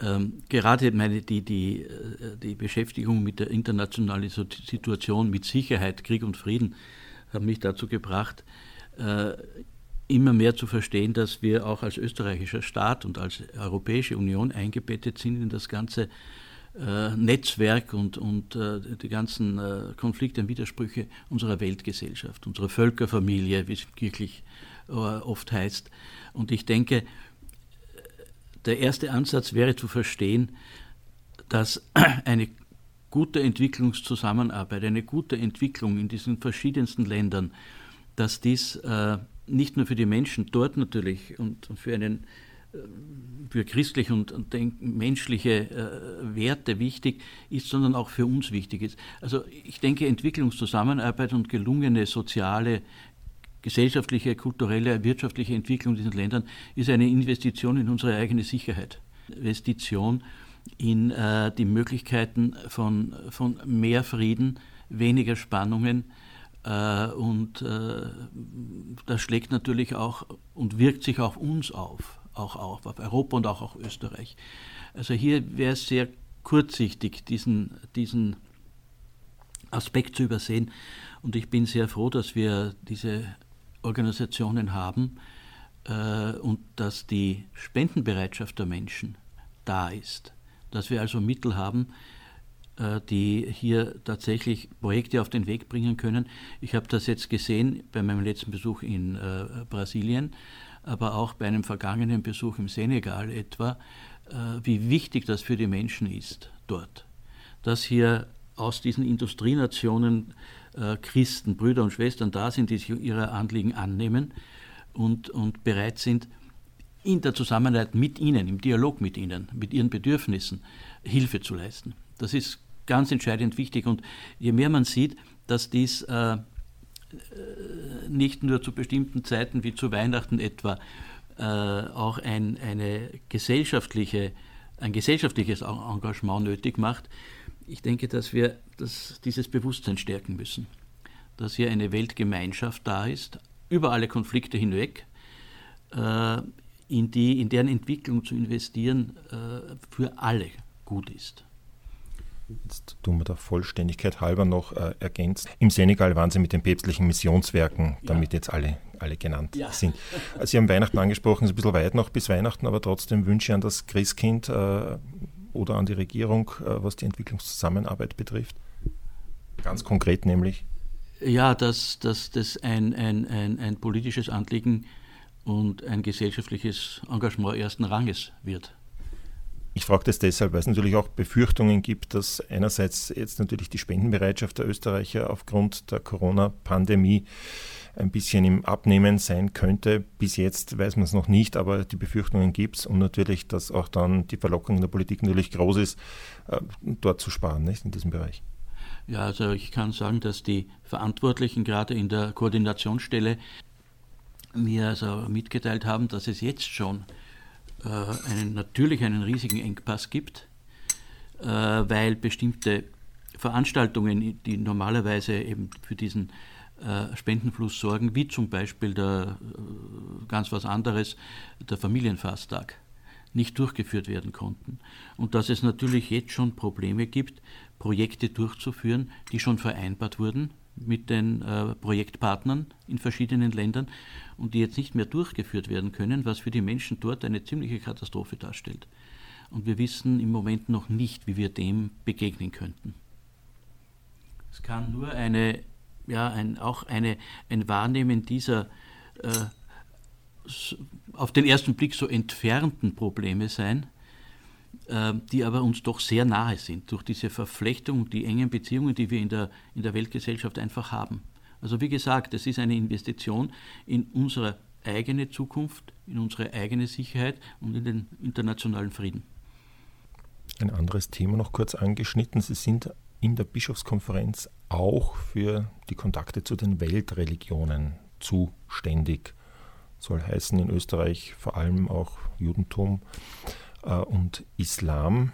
S2: Ähm, gerade meine, die, die, äh, die Beschäftigung mit der internationalen Situation, mit Sicherheit, Krieg und Frieden, haben mich dazu gebracht, äh, immer mehr zu verstehen, dass wir auch als österreichischer Staat und als Europäische Union eingebettet sind in das ganze äh, Netzwerk und, und äh, die ganzen äh, Konflikte und Widersprüche unserer Weltgesellschaft, unserer Völkerfamilie, wie es wirklich äh, oft heißt. Und ich denke, der erste Ansatz wäre zu verstehen, dass eine gute Entwicklungszusammenarbeit, eine gute Entwicklung in diesen verschiedensten Ländern, dass dies äh, nicht nur für die Menschen dort natürlich und, für einen äh, für christliche und, und menschliche äh, Werte wichtig ist, sondern auch für uns wichtig ist. Also ich denke, Entwicklungszusammenarbeit und gelungene soziale gesellschaftliche, kulturelle, wirtschaftliche Entwicklung in diesen Ländern ist eine Investition in unsere eigene Sicherheit. Investition in äh, die Möglichkeiten von, von mehr Frieden, weniger Spannungen. Äh, und äh, das schlägt natürlich auch und wirkt sich auf uns auf, auch auf, auf Europa und auch auf Österreich. Also hier wäre es sehr kurzsichtig, diesen, diesen Aspekt zu übersehen. Und ich bin sehr froh, dass wir diese Organisationen haben äh, und dass die Spendenbereitschaft der Menschen da ist. Dass wir also Mittel haben, äh, die hier tatsächlich Projekte auf den Weg bringen können. Ich habe das jetzt gesehen bei meinem letzten Besuch in äh, Brasilien, aber auch bei einem vergangenen Besuch im Senegal etwa, äh, wie wichtig das für die Menschen ist dort. Dass hier aus diesen Industrienationen Christen, Brüder und Schwestern da sind, die sich ihrer Anliegen annehmen und, und bereit sind, in der Zusammenarbeit mit ihnen, im Dialog mit ihnen, mit ihren Bedürfnissen Hilfe zu leisten. Das ist ganz entscheidend wichtig. Und je mehr man sieht, dass dies äh, äh nicht nur zu bestimmten Zeiten wie zu Weihnachten etwa äh, auch ein, eine gesellschaftliche, ein gesellschaftliches Engagement nötig macht, ich denke, dass wir das, dieses Bewusstsein stärken müssen, dass hier eine Weltgemeinschaft da ist, über alle Konflikte hinweg, äh, in, die, in deren Entwicklung zu investieren äh, für alle gut ist.
S1: Jetzt tun wir der Vollständigkeit halber noch äh, ergänzen. Im Senegal waren Sie mit den päpstlichen Missionswerken, damit ja. jetzt alle, alle genannt ja. sind. Sie haben Weihnachten angesprochen, es ist ein bisschen weit noch bis Weihnachten, aber trotzdem wünsche ich an das Christkind äh, oder an die Regierung, äh, was die Entwicklungszusammenarbeit betrifft? Ganz konkret nämlich.
S2: Ja, dass, dass das ein, ein, ein, ein politisches Anliegen und ein gesellschaftliches Engagement ersten Ranges wird.
S1: Ich frage das deshalb, weil es natürlich auch Befürchtungen gibt, dass einerseits jetzt natürlich die Spendenbereitschaft der Österreicher aufgrund der Corona-Pandemie ein bisschen im Abnehmen sein könnte. Bis jetzt weiß man es noch nicht, aber die Befürchtungen gibt es und natürlich, dass auch dann die Verlockung der Politik natürlich groß ist, äh, dort zu sparen, nicht, in diesem Bereich.
S2: Ja, also ich kann sagen, dass die Verantwortlichen gerade in der Koordinationsstelle mir also mitgeteilt haben, dass es jetzt schon äh, einen, natürlich einen riesigen Engpass gibt, äh, weil bestimmte Veranstaltungen, die normalerweise eben für diesen Spendenfluss sorgen, wie zum Beispiel der, äh, ganz was anderes, der Familienfasttag nicht durchgeführt werden konnten. Und dass es natürlich jetzt schon Probleme gibt, Projekte durchzuführen, die schon vereinbart wurden mit den äh, Projektpartnern in verschiedenen Ländern und die jetzt nicht mehr durchgeführt werden können, was für die Menschen dort eine ziemliche Katastrophe darstellt. Und wir wissen im Moment noch nicht, wie wir dem begegnen könnten. Es kann nur eine, ja, ein, auch eine, ein Wahrnehmen dieser äh, auf den ersten Blick so entfernten Probleme sein, äh, die aber uns doch sehr nahe sind durch diese Verflechtung, die engen Beziehungen, die wir in der, in der Weltgesellschaft einfach haben. Also wie gesagt, es ist eine Investition in unsere eigene Zukunft, in unsere eigene Sicherheit und in den internationalen Frieden.
S1: Ein anderes Thema noch kurz angeschnitten. Sie sind in der Bischofskonferenz auch für die Kontakte zu den Weltreligionen zuständig. Soll heißen in Österreich vor allem auch Judentum äh, und Islam.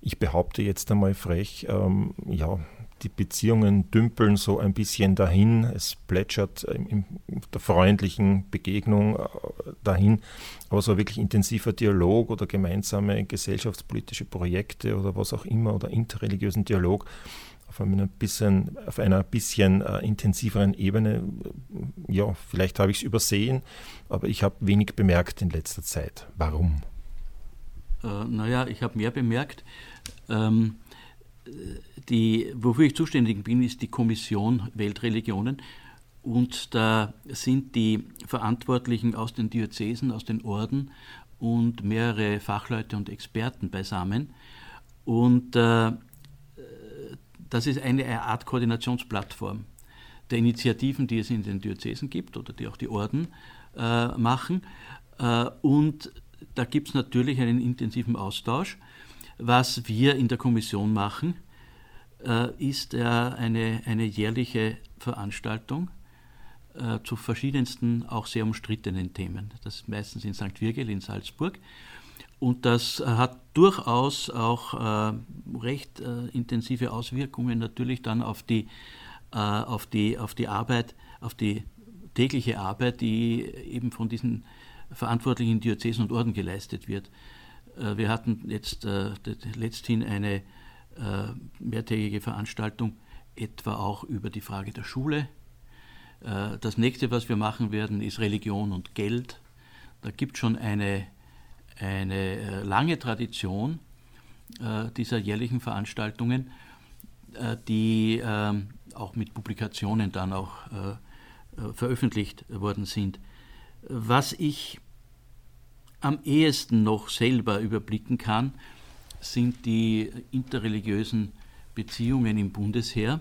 S1: Ich behaupte jetzt einmal frech, ähm, ja, die Beziehungen dümpeln so ein bisschen dahin. Es plätschert in der freundlichen Begegnung äh, dahin. Aber so wirklich intensiver Dialog oder gemeinsame gesellschaftspolitische Projekte oder was auch immer oder interreligiösen Dialog auf einer bisschen, auf einer bisschen äh, intensiveren Ebene, ja, vielleicht habe ich es übersehen, aber ich habe wenig bemerkt in letzter Zeit. Warum?
S2: Äh, naja, ich habe mehr bemerkt. Ähm, die, wofür ich zuständig bin, ist die Kommission Weltreligionen. Und da sind die Verantwortlichen aus den Diözesen, aus den Orden und mehrere Fachleute und Experten beisammen. Und äh, das ist eine Art Koordinationsplattform der Initiativen, die es in den Diözesen gibt oder die auch die Orden äh, machen. Äh, und da gibt es natürlich einen intensiven Austausch. Was wir in der Kommission machen, äh, ist eine, eine jährliche Veranstaltung äh, zu verschiedensten, auch sehr umstrittenen Themen. Das ist meistens in St. Virgil in Salzburg. Und das hat durchaus auch äh, recht äh, intensive Auswirkungen natürlich dann auf die, äh, auf, die, auf die Arbeit, auf die tägliche Arbeit, die eben von diesen verantwortlichen Diözesen und Orden geleistet wird. Äh, wir hatten jetzt äh, letzthin eine äh, mehrtägige Veranstaltung, etwa auch über die Frage der Schule. Das nächste, was wir machen werden, ist Religion und Geld. Da gibt es schon eine, eine lange Tradition dieser jährlichen Veranstaltungen, die ähm, auch mit Publikationen dann auch veröffentlicht worden sind. Was ich am ehesten noch selber überblicken kann, sind die interreligiösen Beziehungen im Bundesheer.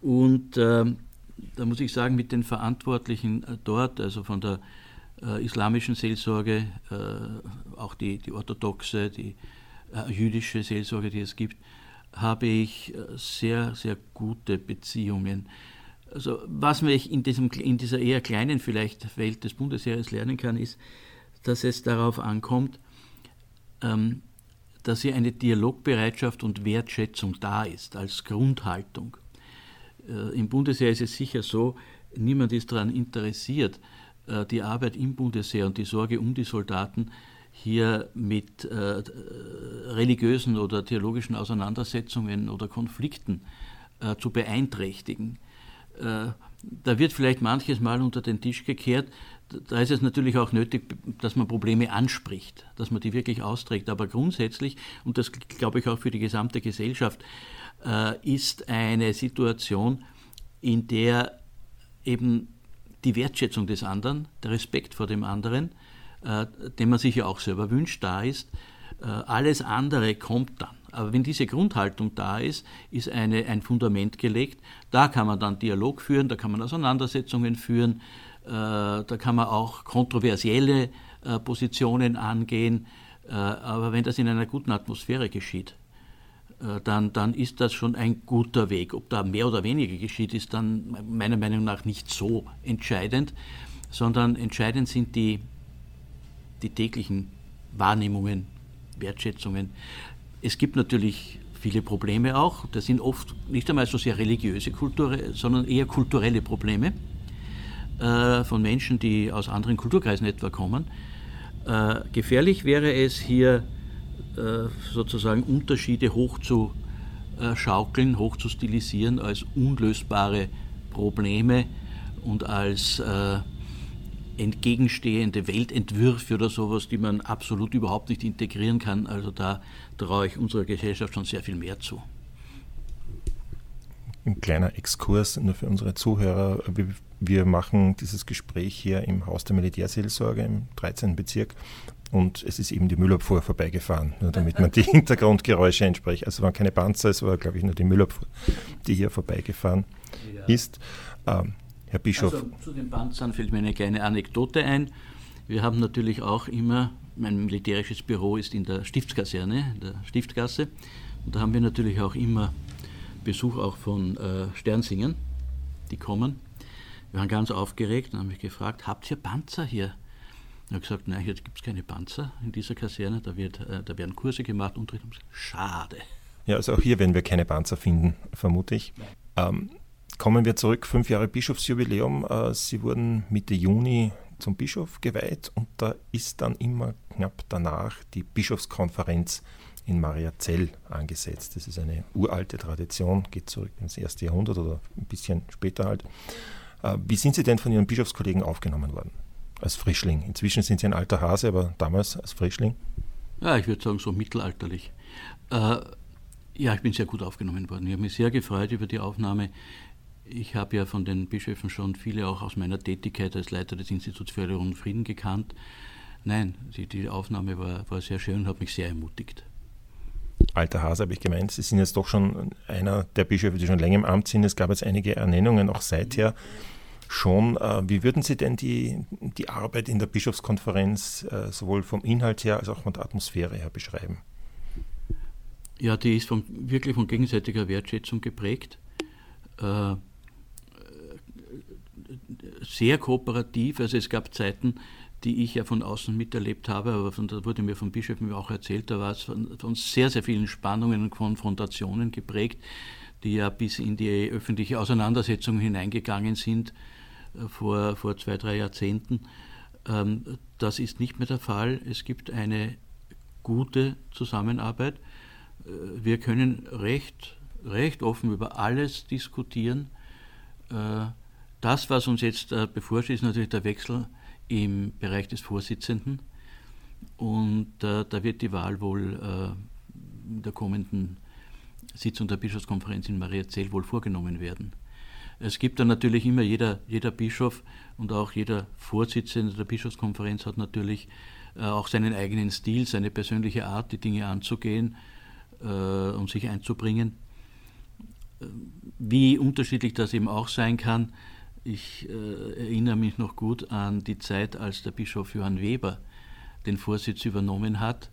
S2: Und äh, da muss ich sagen, mit den Verantwortlichen äh, dort, also von der äh, islamischen Seelsorge, äh, auch die, die orthodoxe, die äh, jüdische Seelsorge, die es gibt, habe ich äh, sehr, sehr gute Beziehungen. Also was man in, diesem, in dieser eher kleinen vielleicht Welt des Bundesheeres lernen kann, ist, dass es darauf ankommt, ähm, dass hier eine Dialogbereitschaft und Wertschätzung da ist als Grundhaltung. Äh, Im Bundesheer ist es sicher so, niemand ist daran interessiert, äh, die Arbeit im Bundesheer und die Sorge um die Soldaten hier mit äh, religiösen oder theologischen Auseinandersetzungen oder Konflikten äh, zu beeinträchtigen. Äh, da wird vielleicht manches Mal unter den Tisch gekehrt, da ist es natürlich auch nötig, dass man Probleme anspricht, dass man die wirklich austrägt. Aber grundsätzlich, und das glaube ich auch für die gesamte Gesellschaft, äh, ist eine Situation, in der eben die Wertschätzung des anderen, der Respekt vor dem anderen, äh, den man sich ja auch selber wünscht, da ist. Äh, alles andere kommt dann. Aber wenn diese Grundhaltung da ist, ist eine, ein Fundament gelegt. Da kann man dann Dialog führen, da kann man Auseinandersetzungen führen, da kann man auch kontroversielle äh, Positionen angehen. Äh, aber wenn das in einer guten Atmosphäre geschieht, dann, dann ist das schon ein guter Weg. Ob da mehr oder weniger geschieht, ist dann meiner Meinung nach nicht so entscheidend, sondern entscheidend sind die, die täglichen Wahrnehmungen, Wertschätzungen. Es gibt natürlich viele Probleme auch. Das sind oft nicht einmal so sehr religiöse Kultur, sondern eher kulturelle Probleme äh, von Menschen, die aus anderen Kulturkreisen etwa kommen. Äh, gefährlich wäre es hier äh, sozusagen Unterschiede hoch zu schaukeln, hoch zu stilisieren als unlösbare Probleme und als äh, entgegenstehende Weltentwürfe oder sowas, die man absolut überhaupt nicht integrieren kann. Also da traue ich unserer Gesellschaft schon sehr viel mehr zu.
S1: Ein kleiner Exkurs nur für unsere Zuhörer. Wir machen dieses Gespräch hier im Haus der Militärseelsorge im 13. Bezirk und es ist eben die Müllabfuhr vorbeigefahren, nur damit man die Hintergrundgeräusche entspricht. Also es waren keine Panzer, es war, glaube ich, nur die Müllabfuhr, die hier vorbeigefahren ja. ist. Ähm, Herr Bischof. Also
S2: zu den Panzern fällt mir eine kleine Anekdote ein. Wir haben natürlich auch immer, mein militärisches Büro ist in der Stiftskaserne, in der Stiftgasse, und da haben wir natürlich auch immer Besuch auch von äh, Sternsingern, die kommen. Wir waren ganz aufgeregt und haben mich gefragt, habt ihr Panzer hier? Ich habe gesagt, nein, hier gibt es keine Panzer in dieser Kaserne, da, wird, äh, da werden Kurse gemacht, und Schade.
S1: Ja, also auch hier werden wir keine Panzer finden, vermute ich. Ähm, Kommen wir zurück, fünf Jahre Bischofsjubiläum. Äh, Sie wurden Mitte Juni zum Bischof geweiht und da ist dann immer knapp danach die Bischofskonferenz in Mariazell angesetzt. Das ist eine uralte Tradition, geht zurück ins erste Jahrhundert oder ein bisschen später halt. Äh, wie sind Sie denn von Ihren Bischofskollegen aufgenommen worden? Als Frischling. Inzwischen sind Sie ein alter Hase, aber damals als Frischling?
S2: Ja, ich würde sagen, so mittelalterlich. Äh, ja, ich bin sehr gut aufgenommen worden. Ich habe mich sehr gefreut über die Aufnahme ich habe ja von den Bischöfen schon viele auch aus meiner Tätigkeit als Leiter des Instituts für Religion und Frieden gekannt. Nein, die, die Aufnahme war, war sehr schön und hat mich sehr ermutigt.
S1: Alter Hase habe ich gemeint, Sie sind jetzt doch schon einer der Bischöfe, die schon länger im Amt sind. Es gab jetzt einige Ernennungen auch seither schon. Äh, wie würden Sie denn die, die Arbeit in der Bischofskonferenz äh, sowohl vom Inhalt her als auch von der Atmosphäre her beschreiben?
S2: Ja, die ist von, wirklich von gegenseitiger Wertschätzung geprägt. Äh, sehr kooperativ. Also es gab Zeiten, die ich ja von außen miterlebt habe, aber von, da wurde mir von Bischöfen auch erzählt, da war es von, von, sehr, sehr vielen Spannungen und Konfrontationen geprägt, die ja bis in die öffentliche Auseinandersetzung hineingegangen sind äh, vor, vor zwei, drei Jahrzehnten. Ähm, das ist nicht mehr der Fall. Es gibt eine gute Zusammenarbeit. Äh, wir können recht, recht offen über alles diskutieren. Äh, das, was uns jetzt bevorsteht, ist natürlich der Wechsel im Bereich des Vorsitzenden. Und äh, da wird die Wahl wohl äh, in der kommenden Sitzung der Bischofskonferenz in Mariazell wohl vorgenommen werden. Es gibt dann natürlich immer jeder, jeder Bischof und auch jeder Vorsitzende der Bischofskonferenz hat natürlich äh, auch seinen eigenen Stil, seine persönliche Art, die Dinge anzugehen äh, und sich einzubringen. Äh, wie unterschiedlich das eben auch sein kann, ich äh, erinnere mich noch gut an die Zeit, als der Bischof Johann Weber den Vorsitz übernommen hat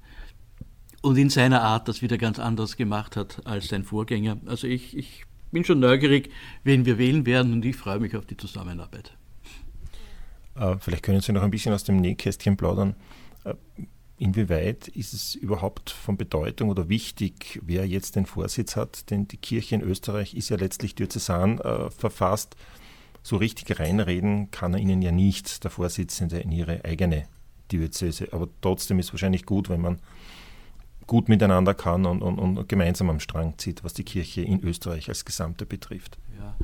S2: und in seiner Art das wieder ganz anders gemacht hat als sein Vorgänger. Also ich, ich bin schon neugierig, wen wir wählen werden und ich freue mich auf die Zusammenarbeit.
S1: Äh, vielleicht können Sie noch ein bisschen aus dem Nähkästchen plaudern. Äh, inwieweit ist es überhaupt von Bedeutung oder wichtig, wer jetzt den Vorsitz hat? Denn die Kirche in Österreich ist ja letztlich diözesan äh, verfasst so richtig reinreden kann er ihnen ja nicht, der Vorsitzende, in ihre eigene Diözese. Aber trotzdem ist es wahrscheinlich gut, wenn man gut miteinander kann und, und, und gemeinsam am Strang zieht, was die Kirche in Österreich als Gesamte betrifft.
S2: Ja,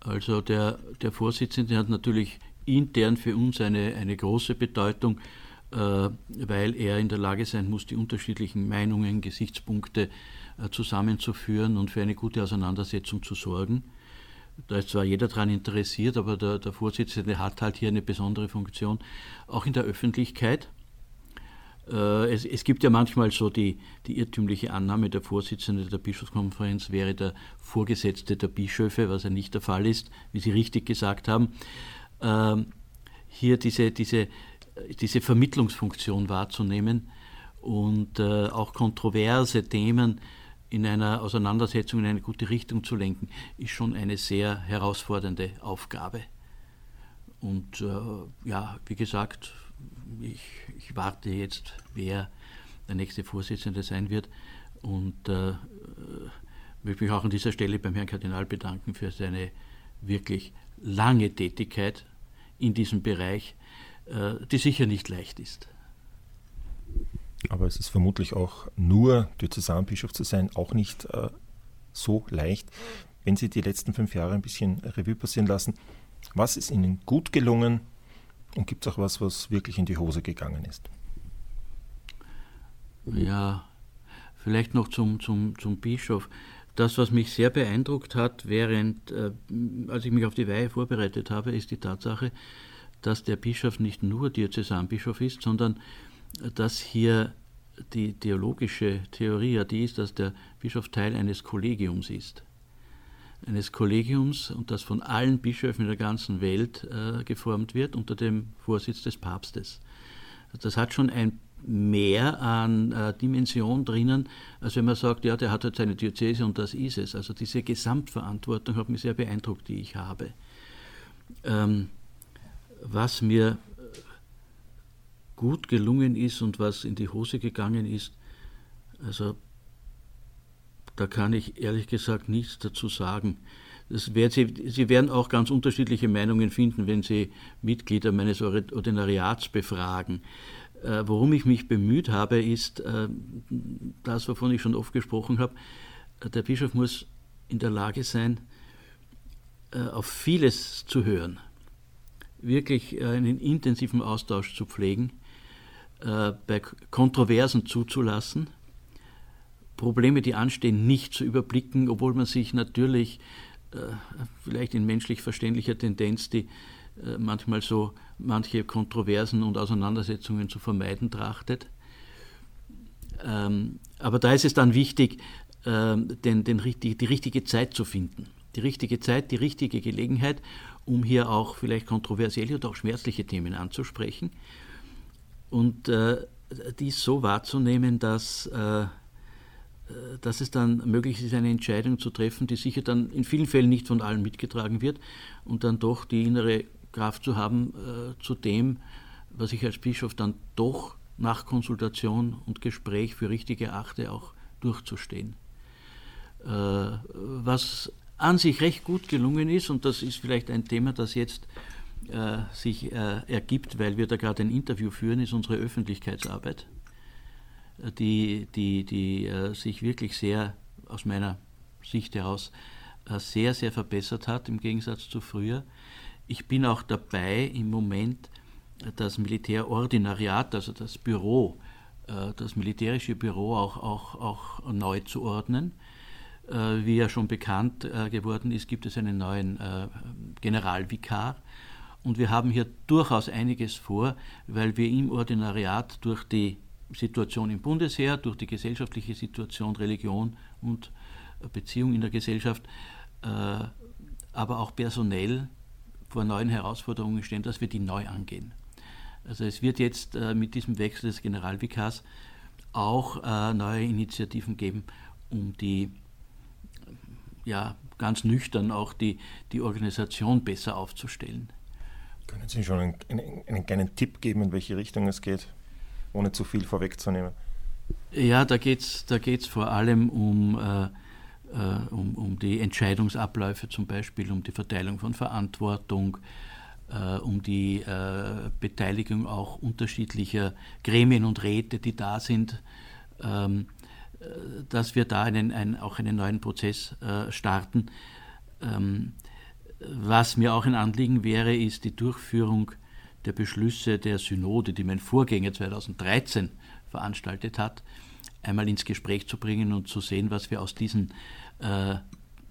S2: also der, der Vorsitzende hat natürlich intern für uns eine, eine große Bedeutung, äh, weil er in der Lage sein muss, die unterschiedlichen Meinungen, Gesichtspunkte äh, zusammenzuführen und für eine gute Auseinandersetzung zu sorgen. Da ist zwar jeder daran interessiert, aber der, der Vorsitzende hat halt hier eine besondere Funktion, auch in der Öffentlichkeit. Äh, es, es, gibt ja manchmal so die, die, irrtümliche Annahme, der Vorsitzende der Bischofskonferenz wäre der Vorgesetzte der Bischöfe, was ja nicht der Fall ist, wie Sie richtig gesagt haben. Ähm, hier diese, diese, diese Vermittlungsfunktion wahrzunehmen und äh, auch kontroverse Themen in einer Auseinandersetzung in eine gute Richtung zu lenken, ist schon eine sehr herausfordernde Aufgabe. Und äh, ja, wie gesagt, ich, ich, warte jetzt, wer der nächste Vorsitzende sein wird. Und äh, möchte mich auch an dieser Stelle beim Herrn Kardinal bedanken für seine wirklich lange Tätigkeit in diesem Bereich, äh, die sicher nicht leicht ist.
S1: Aber es ist vermutlich auch nur Diözesanbischof zu sein, auch nicht äh, so leicht. Wenn Sie die letzten fünf Jahre ein bisschen Revue passieren lassen, was ist Ihnen gut gelungen und gibt es auch was, was wirklich in die Hose gegangen ist?
S2: Ja, vielleicht noch zum, zum, zum Bischof. Das, was mich sehr beeindruckt hat, während, äh, als ich mich auf die Weihe vorbereitet habe, ist die Tatsache, dass der Bischof nicht nur Diözesanbischof ist, sondern dass hier die theologische Theorie ja die ist, dass der Bischof Teil eines Kollegiums ist. Eines Kollegiums und das von allen Bischöfen in der ganzen Welt äh, geformt wird unter dem Vorsitz des Papstes. Das hat schon ein mehr an äh, Dimension drinnen, als wenn man sagt, ja, der hat halt seine Diözese und das ist es. Also diese Gesamtverantwortung hat mich sehr beeindruckt, die ich habe. Ähm, was mir gut gelungen ist und was in die Hose gegangen ist, also da kann ich ehrlich gesagt nichts dazu sagen. Wird Sie, Sie werden auch ganz unterschiedliche Meinungen finden, wenn Sie Mitglieder meines Ordinariats befragen. Äh, worum ich mich bemüht habe, ist äh, das, wovon ich schon oft gesprochen habe. Der Bischof muss in der Lage sein, äh, auf vieles zu hören, wirklich äh, einen intensiven Austausch zu pflegen, äh, bei Kontroversen zuzulassen, Probleme, die anstehen, nicht zu überblicken, obwohl man sich natürlich äh, vielleicht in menschlich verständlicher Tendenz die äh, manchmal so manche Kontroversen und Auseinandersetzungen zu vermeiden trachtet. Ähm, aber da ist es dann wichtig, ähm, den, den, die, die richtige Zeit zu finden. Die richtige Zeit, die richtige Gelegenheit, um hier auch vielleicht kontroversielle oder auch schmerzliche Themen anzusprechen. Und äh, dies so wahrzunehmen, dass, äh, dass es dann möglich ist, eine Entscheidung zu treffen, die sicher dann in vielen Fällen nicht von allen mitgetragen wird und dann doch die innere Kraft zu haben, äh, zu dem, was ich als Bischof dann doch nach Konsultation und Gespräch für richtig erachte, auch durchzustehen. Äh, was an sich recht gut gelungen ist, und das ist vielleicht ein Thema, das jetzt äh, sich äh, ergibt, weil wir da gerade ein Interview führen, ist unsere Öffentlichkeitsarbeit, äh, die, die, die äh, sich wirklich sehr, aus meiner Sicht heraus, sehr, sehr verbessert hat im Gegensatz zu früher. Ich bin auch dabei, im Moment das Militärordinariat, also das Büro, äh, das militärische Büro auch, auch, auch neu zu ordnen. Äh, wie ja schon bekannt äh, geworden ist, gibt es einen neuen Generalvikar. Und wir haben hier durchaus einiges vor, weil wir im Ordinariat durch die Situation im Bundesheer, durch die gesellschaftliche Situation, Religion und Beziehung in der Gesellschaft, aber auch personell vor neuen Herausforderungen stehen, dass wir die neu angehen. Also es wird jetzt äh, mit diesem Wechsel des Generalvikars auch äh, neue Initiativen geben, um die, ja, ganz nüchtern auch die, die Organisation besser aufzustellen.
S1: Können Sie schon einen, einen, einen kleinen Tipp geben, in welche Richtung es geht, ohne zu viel vorwegzunehmen?
S2: Ja, da geht es da geht's vor allem um äh, äh, um, um die Entscheidungsabläufe zum Beispiel, um die Verteilung von Verantwortung, äh, um die äh, Beteiligung auch unterschiedlicher Gremien und Räte, die da sind, ähm, dass wir da einen, einen, auch einen neuen Prozess starten. Ähm, was mir auch ein Anliegen wäre, ist die Durchführung der Beschlüsse der Synode, die mein Vorgänger 2013 veranstaltet hat, einmal ins Gespräch zu bringen und zu sehen, was wir aus diesen äh,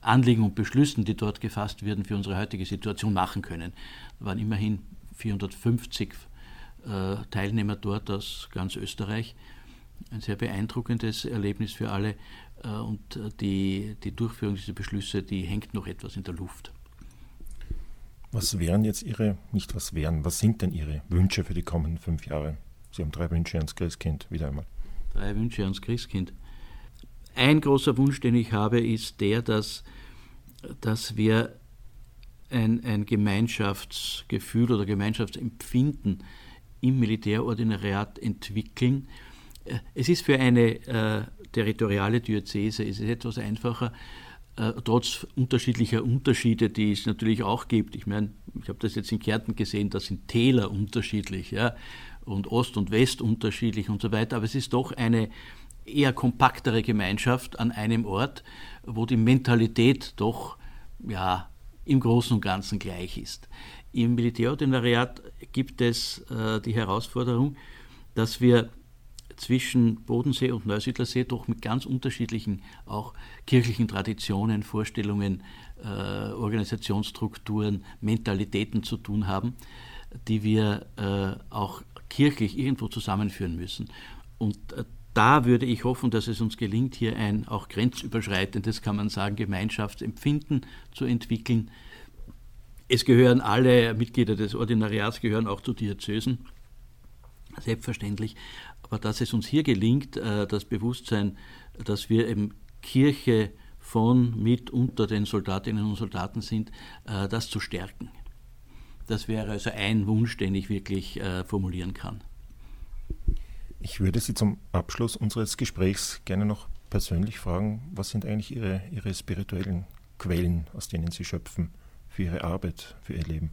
S2: Anliegen und Beschlüssen, die dort gefasst werden, für unsere heutige Situation machen können. Da waren immerhin 450 äh, Teilnehmer dort aus ganz Österreich. Ein sehr beeindruckendes Erlebnis für alle. Äh, und äh, die, die Durchführung dieser Beschlüsse, die hängt noch etwas in der Luft.
S1: Was wären jetzt Ihre, nicht was wären, was sind denn Ihre Wünsche für die kommenden fünf Jahre? Sie haben drei Wünsche ans Christkind, wieder einmal.
S2: Drei Wünsche ans Christkind. Ein großer Wunsch, den ich habe, ist der, dass, dass wir ein, ein Gemeinschaftsgefühl oder Gemeinschaftsempfinden im Militärordinariat entwickeln, Äh, es ist für eine äh, territoriale Diözese es ist etwas einfacher, äh, trotz unterschiedlicher Unterschiede, die es natürlich auch gibt. Ich meine, ich habe das jetzt in Kärnten gesehen, da sind Täler unterschiedlich ja, und Ost und West unterschiedlich und so weiter, aber es ist doch eine eher kompaktere Gemeinschaft an einem Ort, wo die Mentalität doch ja, im Großen und Ganzen gleich ist. Im Militärordinariat gibt es äh, die Herausforderung, dass wir zwischen Bodensee und Neusiedlersee doch mit ganz unterschiedlichen auch kirchlichen Traditionen, Vorstellungen, äh, Organisationsstrukturen, Mentalitäten zu tun haben, die wir äh, auch kirchlich irgendwo zusammenführen müssen. Und äh, da würde ich hoffen, dass es uns gelingt, hier ein auch grenzüberschreitendes, kann man sagen, Gemeinschaftsempfinden zu entwickeln. Es gehören alle Mitglieder des Ordinariats, gehören auch zu Diözesen, selbstverständlich. Aber dass es uns hier gelingt, äh, das Bewusstsein, dass wir eben Kirche von, mit, unter den Soldatinnen und Soldaten sind, äh, das zu stärken. Das wäre also ein Wunsch, den ich wirklich äh, formulieren kann.
S1: Ich würde Sie zum Abschluss unseres Gesprächs gerne noch persönlich fragen, was sind eigentlich Ihre, Ihre spirituellen Quellen, aus denen Sie schöpfen für Ihre Arbeit, für Ihr Leben?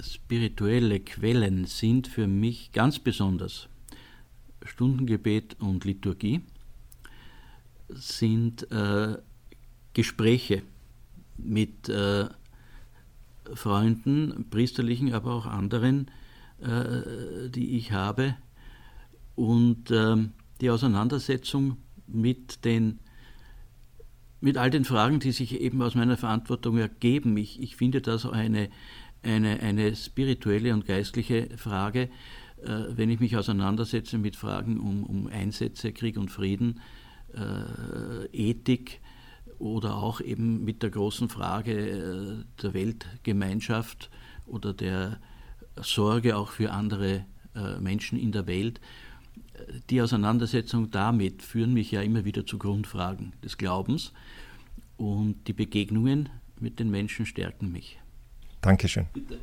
S2: Spirituelle Quellen sind für mich ganz besonders Stundengebet und Liturgie, sind äh, Gespräche mit äh, Freunden, priesterlichen, aber auch anderen, äh, die ich habe, und ähm, die Auseinandersetzung mit den mit all den Fragen, die sich eben aus meiner Verantwortung ergeben. Ich, ich finde das eine, eine, eine spirituelle und geistliche Frage, wenn ich mich auseinandersetze mit Fragen um, um Einsätze, Krieg und Frieden, äh, Ethik oder auch eben mit der großen Frage äh, der Weltgemeinschaft oder der Sorge auch für andere äh, Menschen in der Welt die Auseinandersetzung damit führen mich ja immer wieder zu Grundfragen des Glaubens und die Begegnungen mit den Menschen stärken mich.
S1: Dankeschön. Bitte.